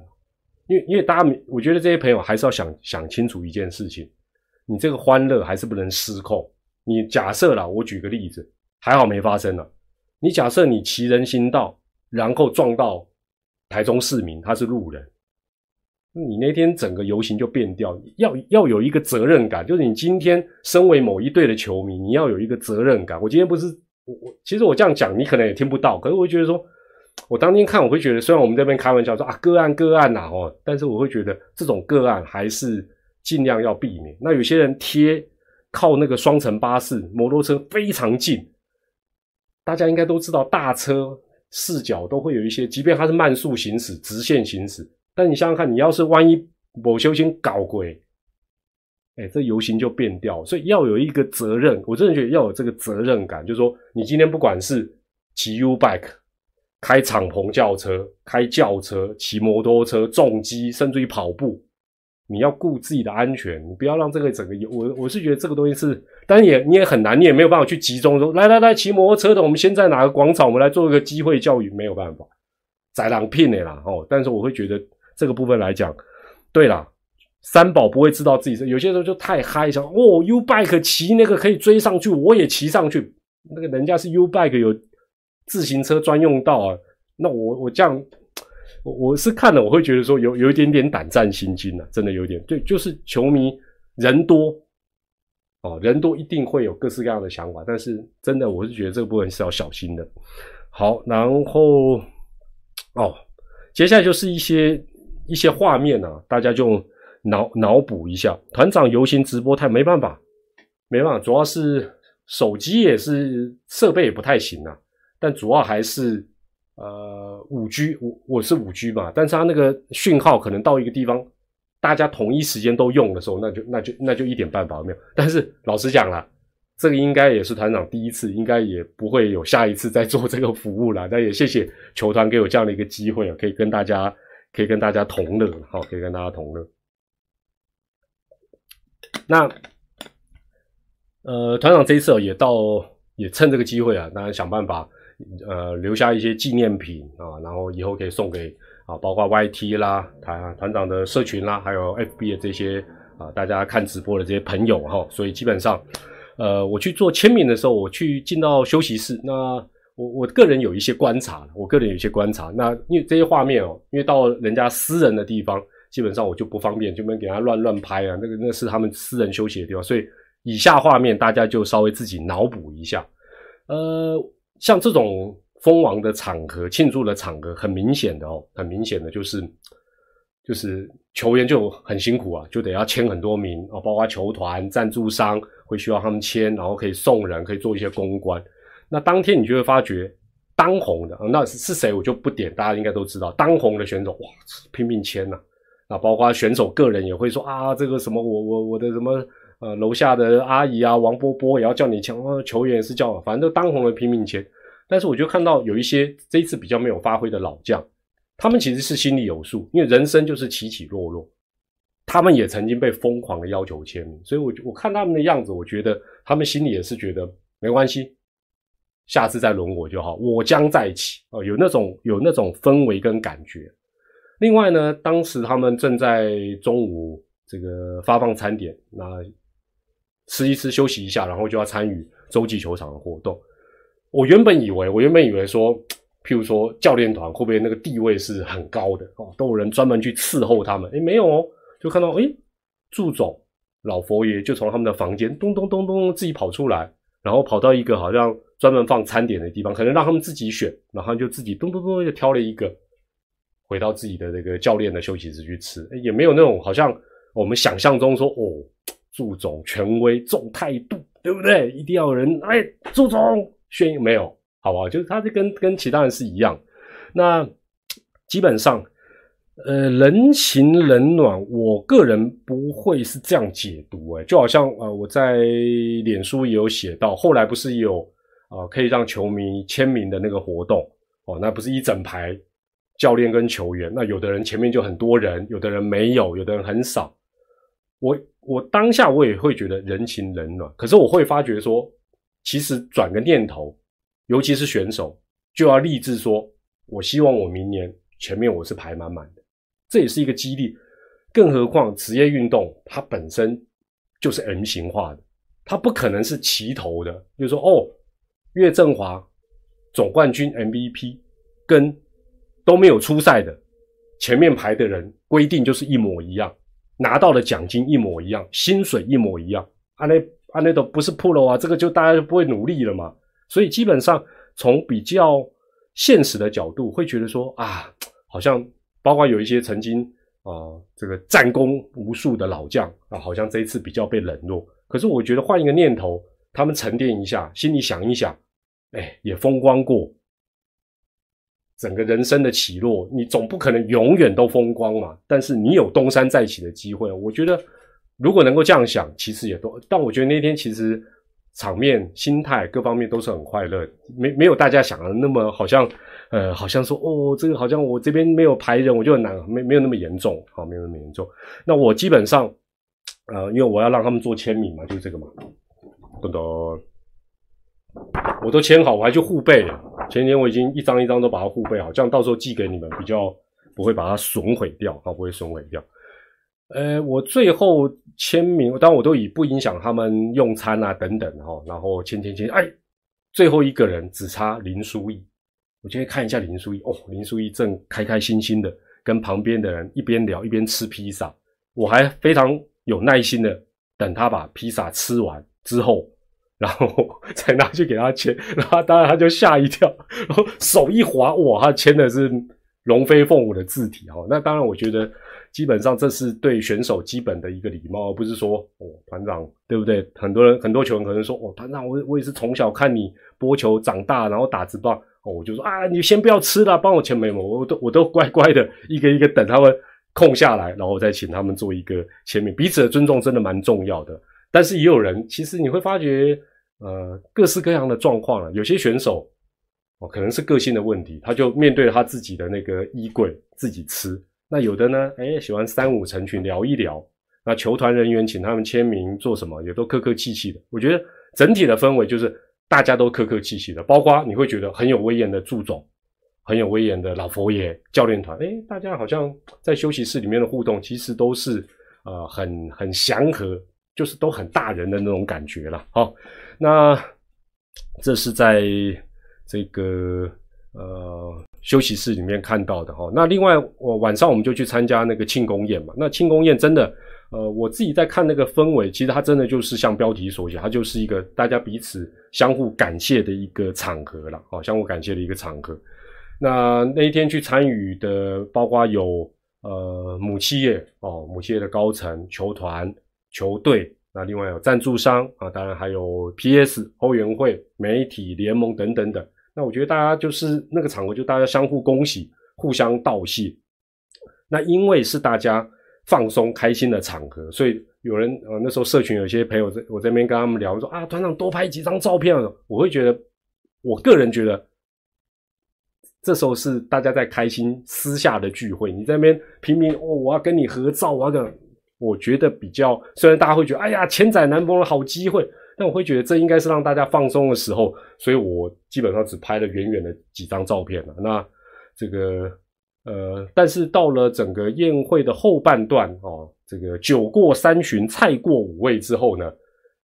因为因为大家，我觉得这些朋友还是要想想清楚一件事情，你这个欢乐还是不能失控。你假设啦，我举个例子，还好没发生了。你假设你骑人行道，然后撞到台中市民，他是路人。你那天整个游行就变掉，要要有一个责任感，就是你今天身为某一队的球迷，你要有一个责任感。我今天不是我我，其实我这样讲你可能也听不到，可是我会觉得说，我当天看我会觉得，虽然我们这边开玩笑说啊个案个案呐哦，但是我会觉得这种个案还是尽量要避免。那有些人贴靠那个双层巴士、摩托车非常近，大家应该都知道，大车视角都会有一些，即便它是慢速行驶、直线行驶。但你想想看，你要是万一某修行搞鬼，哎，这游行就变掉。所以要有一个责任，我真的觉得要有这个责任感，就是说，你今天不管是骑 U bike、开敞篷轿车、开轿车、骑摩托车、重机，甚至于跑步，你要顾自己的安全，你不要让这个整个游。我我是觉得这个东西是，但也你也很难，你也没有办法去集中说，来来来，骑摩托车的，我们先在哪个广场，我们来做一个机会教育，没有办法，宰狼聘的啦哦。但是我会觉得。这个部分来讲，对了，三宝不会知道自己是有些时候就太嗨，想哦，U bike 骑那个可以追上去，我也骑上去。那个人家是 U bike 有自行车专用道啊，那我我这样，我我是看了，我会觉得说有有一点点胆战心惊啊，真的有点。对，就是球迷人多哦，人多一定会有各式各样的想法，但是真的我是觉得这个部分是要小心的。好，然后哦，接下来就是一些。一些画面啊，大家就脑脑补一下。团长游行直播太没办法，没办法，主要是手机也是设备也不太行啊。但主要还是呃五 G，我我是五 G 嘛，但是它那个讯号可能到一个地方，大家同一时间都用的时候，那就那就那就一点办法都没有。但是老实讲了，这个应该也是团长第一次，应该也不会有下一次再做这个服务了。但也谢谢球团给我这样的一个机会啊，可以跟大家。可以跟大家同乐，好，可以跟大家同乐。那，呃，团长这一次也到，也趁这个机会啊，当然想办法，呃，留下一些纪念品啊，然后以后可以送给啊，包括 YT 啦，团团长的社群啦，还有 FB 的这些啊，大家看直播的这些朋友哈，所以基本上，呃，我去做签名的时候，我去进到休息室那。我我个人有一些观察，我个人有一些观察。那因为这些画面哦，因为到人家私人的地方，基本上我就不方便，就没给他乱乱拍啊。那个那是他们私人休息的地方，所以以下画面大家就稍微自己脑补一下。呃，像这种封王的场合、庆祝的场合，很明显的哦，很明显的就是。就是球员就很辛苦啊，就得要签很多名啊，包括球团、赞助商会需要他们签，然后可以送人，可以做一些公关。那当天你就会发觉，当红的那是是谁，我就不点，大家应该都知道。当红的选手哇，拼命签呐。那包括选手个人也会说啊，这个什么我我我的什么呃楼下的阿姨啊，王波波也要叫你签，球员也是叫，反正都当红的拼命签。但是我就看到有一些这一次比较没有发挥的老将。他们其实是心里有数，因为人生就是起起落落。他们也曾经被疯狂的要求签名，所以我我看他们的样子，我觉得他们心里也是觉得没关系，下次再轮我就好，我将再起哦，有那种有那种氛围跟感觉。另外呢，当时他们正在中午这个发放餐点，那吃一吃休息一下，然后就要参与洲际球场的活动。我原本以为，我原本以为说。譬如说，教练团会不会那个地位是很高的哦？都有人专门去伺候他们？诶没有哦，就看到诶祝总老佛爷就从他们的房间咚咚咚咚自己跑出来，然后跑到一个好像专门放餐点的地方，可能让他们自己选，然后就自己咚咚咚就挑了一个，回到自己的那个教练的休息室去吃。也没有那种好像我们想象中说哦，祝总权威重态度，对不对？一定要有人哎，祝总宣没有。好不好，就是他是跟跟其他人是一样，那基本上，呃，人情冷暖，我个人不会是这样解读，哎，就好像呃，我在脸书也有写到，后来不是有啊可以让球迷签名的那个活动哦，那不是一整排教练跟球员，那有的人前面就很多人，有的人没有，有的人很少，我我当下我也会觉得人情冷暖，可是我会发觉说，其实转个念头。尤其是选手，就要立志说：“我希望我明年前面我是排满满的。”这也是一个激励。更何况职业运动它本身就是 M 型化的，它不可能是齐头的。就是说，哦，岳振华总冠军 MVP 跟都没有出赛的前面排的人规定就是一模一样，拿到的奖金一模一样，薪水一模一样。啊，那啊那都不是 Pro 啊，这个就大家就不会努力了嘛。所以基本上从比较现实的角度，会觉得说啊，好像包括有一些曾经啊这个战功无数的老将啊，好像这一次比较被冷落。可是我觉得换一个念头，他们沉淀一下，心里想一想，哎，也风光过，整个人生的起落，你总不可能永远都风光嘛。但是你有东山再起的机会，我觉得如果能够这样想，其实也都。但我觉得那天其实。场面、心态各方面都是很快乐，没没有大家想的那么好像，呃，好像说哦，这个好像我这边没有排人，我就很难，没没有那么严重，好，没有那么严重。那我基本上，呃，因为我要让他们做签名嘛，就是这个嘛，噔噔，我都签好，我还去护背。前天我已经一张一张都把它护背好，这样到时候寄给你们比较不会把它损毁掉，啊，不会损毁掉。呃，我最后签名，当然我都以不影响他们用餐啊等等哈，然后签签签，哎，最后一个人只差林书义，我今天看一下林书义，哦，林书义正开开心心的跟旁边的人一边聊一边吃披萨，我还非常有耐心的等他把披萨吃完之后，然后才拿去给他签，然后当然他就吓一跳，然后手一滑，哇，他签的是龙飞凤舞的字体哈，那当然我觉得。基本上这是对选手基本的一个礼貌，而不是说哦团长对不对？很多人很多球员可能说哦团长，我我也是从小看你播球长大，然后打直棒哦，我就说啊你先不要吃了，帮我签名嘛，我都我都乖乖的一个一个等他们空下来，然后再请他们做一个签名，彼此的尊重真的蛮重要的。但是也有人其实你会发觉呃各式各样的状况了，有些选手哦可能是个性的问题，他就面对他自己的那个衣柜自己吃。那有的呢，哎，喜欢三五成群聊一聊。那球团人员请他们签名做什么，也都客客气气的。我觉得整体的氛围就是大家都客客气气的，包括你会觉得很有威严的祝总，很有威严的老佛爷教练团，哎，大家好像在休息室里面的互动，其实都是呃很很祥和，就是都很大人的那种感觉了。好，那这是在这个呃。休息室里面看到的哈，那另外我晚上我们就去参加那个庆功宴嘛。那庆功宴真的呃，我自己在看那个氛围，其实它真的就是像标题所写，它就是一个大家彼此相互感谢的一个场合了，哦，相互感谢的一个场合。那那一天去参与的，包括有呃母企业哦，母企业的高层、球团、球队，那另外有赞助商啊，当然还有 PS 欧元会、媒体联盟等等等。那我觉得大家就是那个场合，就大家相互恭喜、互相道谢。那因为是大家放松开心的场合，所以有人呃那时候社群有些朋友在我这边跟他们聊说啊，团长多拍几张照片。我会觉得，我个人觉得。这时候是大家在开心私下的聚会，你在那边拼命哦，我要跟你合照，我要跟，我觉得比较，虽然大家会觉得，哎呀，千载难逢的好机会，但我会觉得这应该是让大家放松的时候，所以我基本上只拍了远远的几张照片了。那这个呃，但是到了整个宴会的后半段哦，这个酒过三巡，菜过五味之后呢，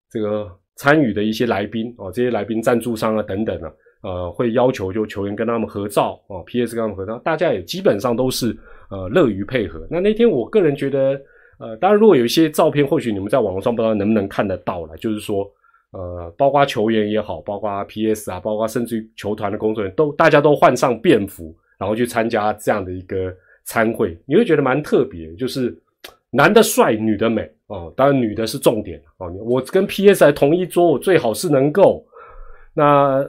这个参与的一些来宾哦，这些来宾赞助商啊等等啊。呃，会要求就球员跟他们合照哦，P.S. 跟他们合照，大家也基本上都是呃乐于配合。那那天我个人觉得，呃，当然如果有一些照片，或许你们在网络上不知道能不能看得到了，就是说，呃，包括球员也好，包括 P.S. 啊，包括甚至于球团的工作人员，都大家都换上便服，然后去参加这样的一个参会，你会觉得蛮特别，就是男的帅，女的美哦，当然女的是重点哦。我跟 P.S. 在同一桌，我最好是能够那。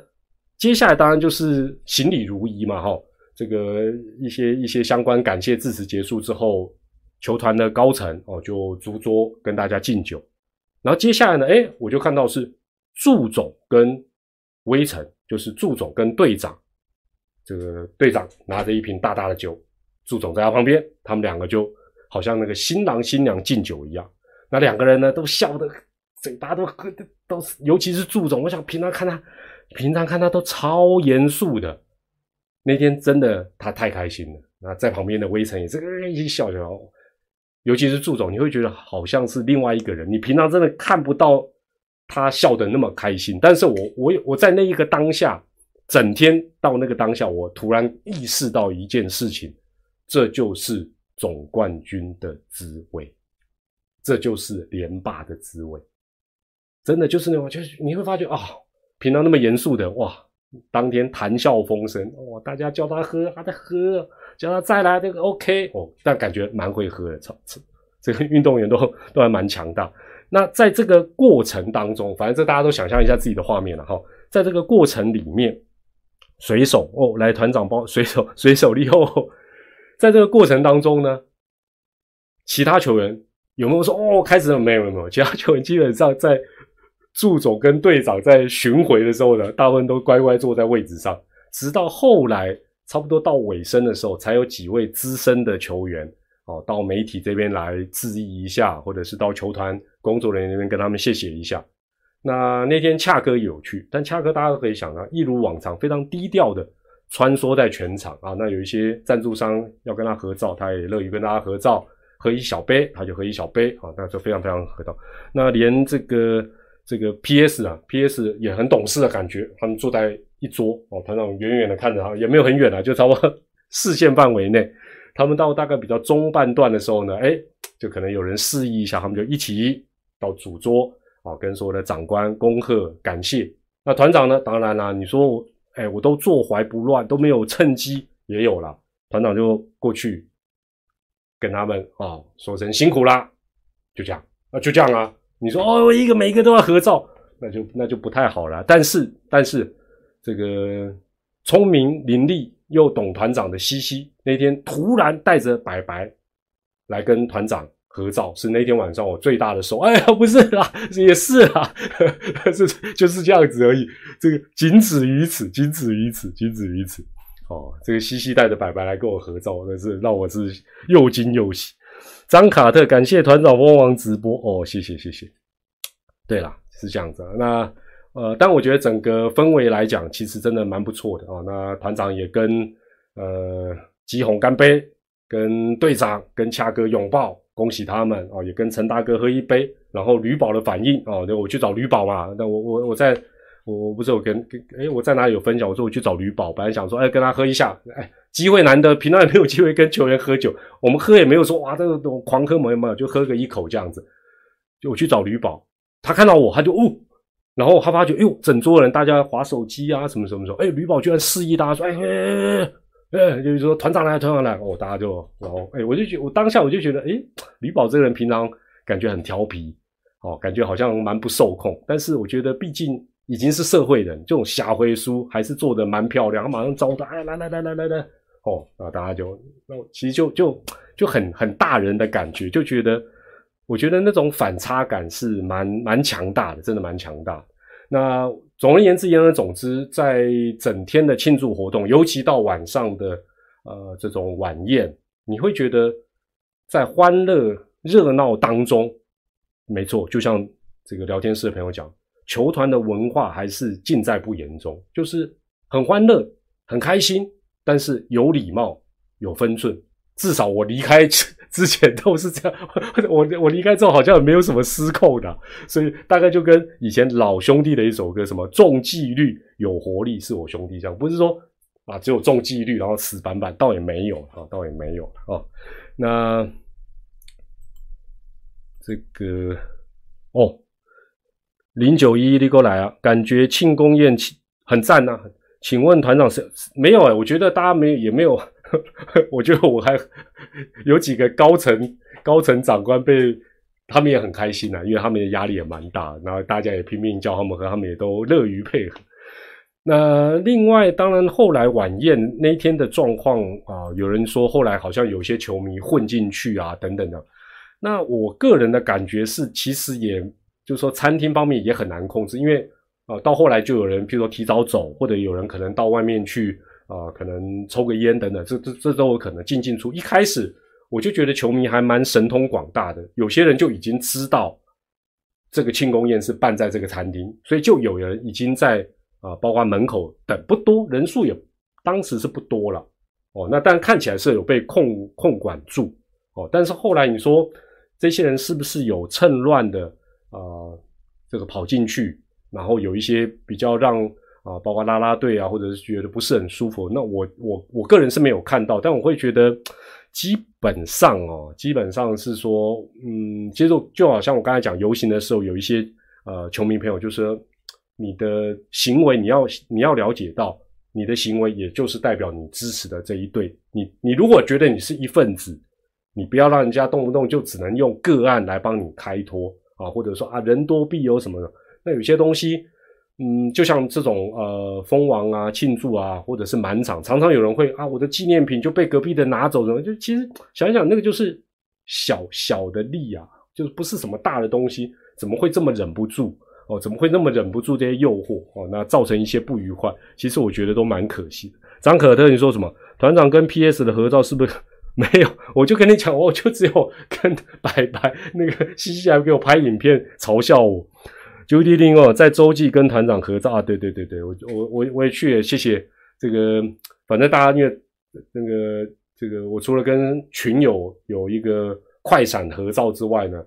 接下来当然就是行礼如仪嘛，哈，这个一些一些相关感谢致辞结束之后，球团的高层哦就逐桌跟大家敬酒，然后接下来呢，哎，我就看到是祝总跟微臣，就是祝总跟队长，这个队长拿着一瓶大大的酒，祝总在他旁边，他们两个就好像那个新郎新娘敬酒一样，那两个人呢都笑得嘴巴都都都，尤其是祝总，我想平常看他。平常看他都超严肃的，那天真的他太开心了。那在旁边的微臣也是一起笑笑，尤其是祝总，你会觉得好像是另外一个人。你平常真的看不到他笑得那么开心，但是我我我在那一个当下，整天到那个当下，我突然意识到一件事情，这就是总冠军的滋味，这就是连霸的滋味，真的就是那种，就是你会发觉啊。平常那么严肃的哇，当天谈笑风生哇，大家叫他喝，他在喝，叫他再来这个 OK 哦，但感觉蛮会喝的，操，这个运动员都 都还蛮强大。那在这个过程当中，反正这大家都想象一下自己的画面了哈，在这个过程里面，水手哦来团长帮 水手水手利后，在这个过程当中呢，其他球员有没有说哦开始了？没有没有，其他球员基本上 在。助总跟队长在巡回的时候呢，大部分都乖乖坐在位置上，直到后来差不多到尾声的时候，才有几位资深的球员哦，到媒体这边来致意一下，或者是到球团工作人员那边跟他们谢谢一下。那那天恰哥有去，但恰哥大家都可以想到，一如往常非常低调的穿梭在全场啊。那有一些赞助商要跟他合照，他也乐于跟大家合照，喝一小杯他就喝一小杯啊，那就非常非常合照。那连这个。这个 P.S. 啊，P.S. 也很懂事的感觉。他们坐在一桌哦，团长远远的看着他，也没有很远啊，就差不多 视线范围内。他们到大概比较中半段的时候呢，哎，就可能有人示意一下，他们就一起到主桌啊，跟所有的长官恭贺感谢。那团长呢，当然啦，你说我，哎，我都坐怀不乱，都没有趁机也有了。团长就过去跟他们啊说声辛苦啦，就这样，那就这样啊。你说哦，一个每一个都要合照，那就那就不太好了。但是但是，这个聪明伶俐又懂团长的西西，那天突然带着白白来跟团长合照，是那天晚上我最大的收。哎呀，不是啦，也是啦，是 就是这样子而已。这个仅止于此，仅止于此，仅止于此。哦，这个西西带着白白来跟我合照，那是让我是又惊又喜。张卡特，感谢团长帮忙直播哦，谢谢谢谢。对了，是这样子。那呃，但我觉得整个氛围来讲，其实真的蛮不错的啊。那团长也跟呃吉红干杯，跟队长跟恰哥拥抱，恭喜他们啊！也跟陈大哥喝一杯。然后吕宝的反应啊，我去找吕宝嘛。那我我我在我不是有跟跟哎我在哪里有分享？我说我去找吕宝，本来想说哎跟他喝一下，哎机会难得，平常也没有机会跟球员喝酒，我们喝也没有说哇这个狂喝没有没有，就喝个一口这样子。就我去找吕宝，他看到我他就哦，然后他发觉哎呦整桌人大家划手机啊什么什么什么，哎吕宝居然示意大家说哎哎哎哎，就是说团长来团长来，哦大家就然后哎我就觉我当下我就觉得哎吕宝这个人平常感觉很调皮。哦，感觉好像蛮不受控，但是我觉得毕竟已经是社会人，这种下回书还是做的蛮漂亮。他马上招他，哎，来来来来来来，哦，然后大家就，那其实就就就很很大人的感觉，就觉得，我觉得那种反差感是蛮蛮强大的，真的蛮强大。那总而言之言而总之，在整天的庆祝活动，尤其到晚上的呃这种晚宴，你会觉得在欢乐热闹当中。没错，就像这个聊天室的朋友讲，球团的文化还是尽在不言中，就是很欢乐、很开心，但是有礼貌、有分寸。至少我离开 之前都是这样，我我离开之后好像也没有什么失控的，所以大概就跟以前老兄弟的一首歌，什么重纪律、有活力，是我兄弟这样，不是说啊只有重纪律，然后死板板，倒也没有啊，倒也没有啊，那。这个哦，零九一你过来啊，感觉庆功宴很赞呐。请问团长是没有哎？我觉得大家没也没有，我觉得我还有几个高层高层长官被他们也很开心啊，因为他们的压力也蛮大，然后大家也拼命叫他们喝，他们也都乐于配合。那另外，当然后来晚宴那天的状况啊，有人说后来好像有些球迷混进去啊，等等的。那我个人的感觉是，其实也就是说，餐厅方面也很难控制，因为啊，到后来就有人，譬如说提早走，或者有人可能到外面去啊，可能抽个烟等等，这这这都有可能进进出。一开始我就觉得球迷还蛮神通广大的，有些人就已经知道这个庆功宴是办在这个餐厅，所以就有人已经在啊，包括门口等，不多人数也当时是不多了哦。那但看起来是有被控控管住哦，但是后来你说。这些人是不是有趁乱的啊？这个跑进去，然后有一些比较让啊，包括拉拉队啊，或者是觉得不是很舒服。那我我我个人是没有看到，但我会觉得基本上哦，基本上是说，嗯，其实就好像我刚才讲游行的时候，有一些呃球迷朋友，就是你的行为，你要你要了解到，你的行为也就是代表你支持的这一队。你你如果觉得你是一份子。你不要让人家动不动就只能用个案来帮你开脱啊，或者说啊人多必有什么的。那有些东西，嗯，就像这种呃封王啊、庆祝啊，或者是满场，常常有人会啊，我的纪念品就被隔壁的拿走了。就其实想一想，那个就是小小的利啊，就是不是什么大的东西，怎么会这么忍不住哦？怎么会那么忍不住这些诱惑哦？那造成一些不愉快，其实我觉得都蛮可惜的。张可特，你说什么？团长跟 PS 的合照是不是？没有，我就跟你讲，我就只有跟白白那个西西还给我拍影片嘲笑我。九弟弟哦，在洲际跟团长合照啊，对对对对，我我我我也去，谢谢这个。反正大家因为那个这个，我除了跟群友有一个快闪合照之外呢，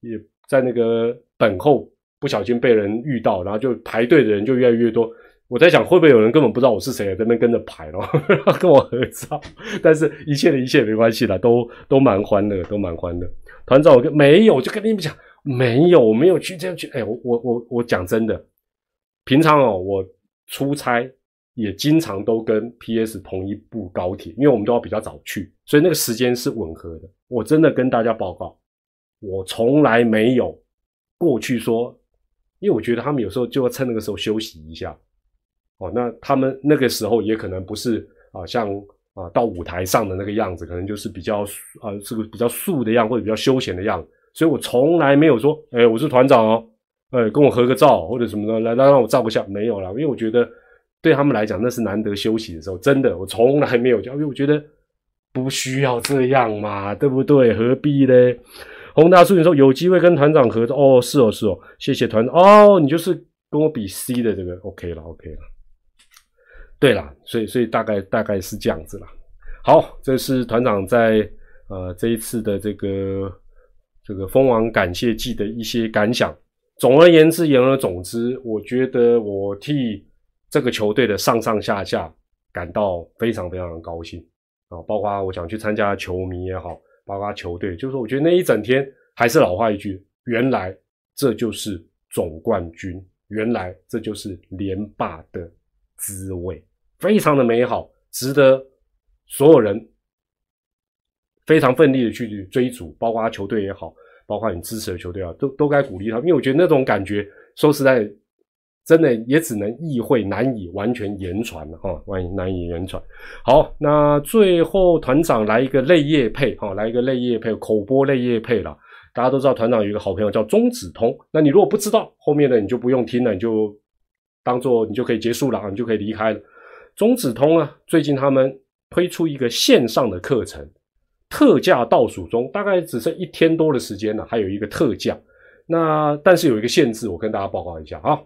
也在那个等候不小心被人遇到，然后就排队的人就越来越多。我在想，会不会有人根本不知道我是谁，在那边跟着排咯，跟我合照？但是一切的一切没关系啦，都都蛮欢乐，都蛮欢乐。团长，我跟没有，就跟你们讲，没有，我没有去这样去。哎，我我我我讲真的，平常哦，我出差也经常都跟 PS 同一部高铁，因为我们都要比较早去，所以那个时间是吻合的。我真的跟大家报告，我从来没有过去说，因为我觉得他们有时候就要趁那个时候休息一下。哦，那他们那个时候也可能不是啊，像啊到舞台上的那个样子，可能就是比较啊这个比较素的样，或者比较休闲的样。所以我从来没有说，哎，我是团长哦，哎，跟我合个照或者什么的，来来让我照个相，没有啦，因为我觉得对他们来讲那是难得休息的时候，真的，我从来没有叫，因为我觉得不需要这样嘛，对不对？何必呢？洪大叔你说有机会跟团长合照，哦，是哦，是哦，谢谢团长哦，你就是跟我比 C 的这个，OK 了，OK 了。对了，所以所以大概大概是这样子了。好，这是团长在呃这一次的这个这个蜂王感谢季的一些感想。总而言之，言而总之，我觉得我替这个球队的上上下下感到非常非常的高兴啊！包括我想去参加球迷也好，包括球队，就是我觉得那一整天还是老话一句，原来这就是总冠军，原来这就是连霸的滋味，非常的美好，值得所有人非常奋力的去追逐，包括他球队也好。包括你支持的球队啊，都都该鼓励他，因为我觉得那种感觉，说实在，真的也只能意会，难以完全言传了哈，万一难以言传。好，那最后团长来一个泪液配哈，来一个泪液配，口播泪液配了。大家都知道团长有一个好朋友叫中子通，那你如果不知道后面的，你就不用听了，你就当做你就可以结束了啊，你就可以离开了。中子通啊，最近他们推出一个线上的课程。特价倒数中，大概只剩一天多的时间了，还有一个特价。那但是有一个限制，我跟大家报告一下啊。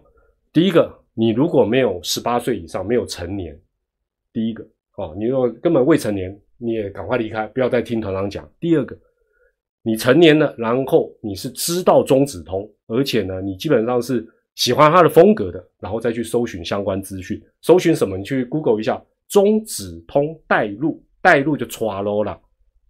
第一个，你如果没有十八岁以上，没有成年，第一个哦，你如果根本未成年，你也赶快离开，不要再听团长讲。第二个，你成年了，然后你是知道中子通，而且呢，你基本上是喜欢他的风格的，然后再去搜寻相关资讯。搜寻什么？你去 Google 一下中子通带路，带路就 t r a 了。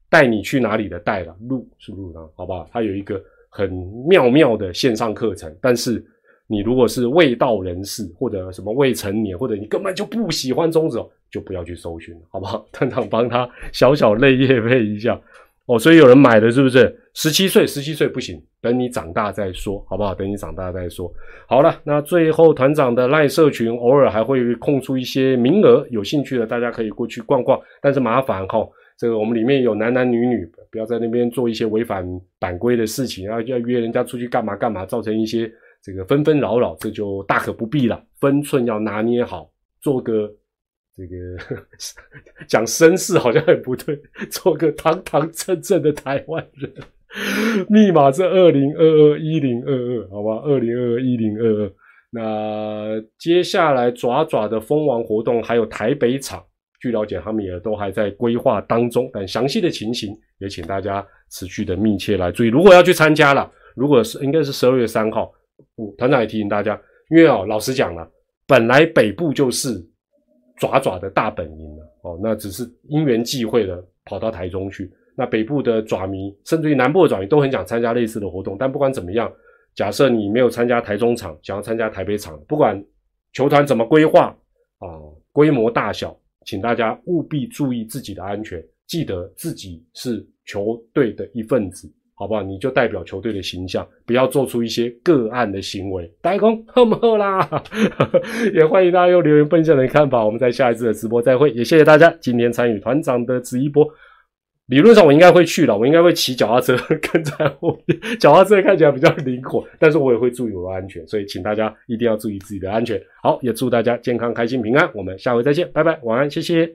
带你去哪里的带了路是路呢？好不好？它有一个很妙妙的线上课程，但是你如果是未到人士或者什么未成年，或者你根本就不喜欢中子，就不要去搜寻，好不好？团长帮他小小泪液配一下哦，所以有人买的是不是？十七岁，十七岁不行，等你长大再说，好不好？等你长大再说。好了，那最后团长的赖社群偶尔还会空出一些名额，有兴趣的大家可以过去逛逛，但是麻烦哈。这个我们里面有男男女女，不要在那边做一些违反版规的事情，然后要约人家出去干嘛干嘛，造成一些这个纷纷扰扰，这就大可不必了。分寸要拿捏好，做个这个 讲绅士好像很不对，做个堂堂正正的台湾人。密码是二零二二一零二二，好吧，二零二二一零二二。那接下来爪爪的蜂王活动还有台北场。据了解，他们也都还在规划当中，但详细的情形也请大家持续的密切来注意。如果要去参加了，如果是应该是十二月三号，团长也提醒大家，因为哦，老实讲了，本来北部就是爪爪的大本营了哦，那只是因缘际会的跑到台中去。那北部的爪迷，甚至于南部的爪迷都很想参加类似的活动，但不管怎么样，假设你没有参加台中场，想要参加台北场，不管球团怎么规划啊，规模大小。请大家务必注意自己的安全，记得自己是球队的一份子，好不好？你就代表球队的形象，不要做出一些个案的行为。大公好不好啦？也欢迎大家用留言分享你的看法。我们在下一次的直播再会，也谢谢大家今天参与团长的直播。理论上我应该会去了，我应该会骑脚踏车 跟在后面，脚踏车看起来比较灵活，但是我也会注意我的安全，所以请大家一定要注意自己的安全。好，也祝大家健康、开心、平安。我们下回再见，拜拜，晚安，谢谢。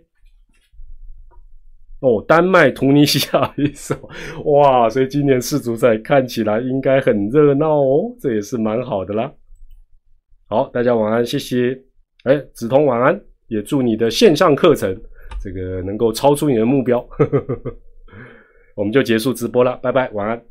哦，丹麦、突尼西亚一首，哇，所以今年世足赛看起来应该很热闹哦，这也是蛮好的啦。好，大家晚安，谢谢。哎，子通晚安，也祝你的线上课程。这个能够超出你的目标，我们就结束直播了，拜拜，晚安。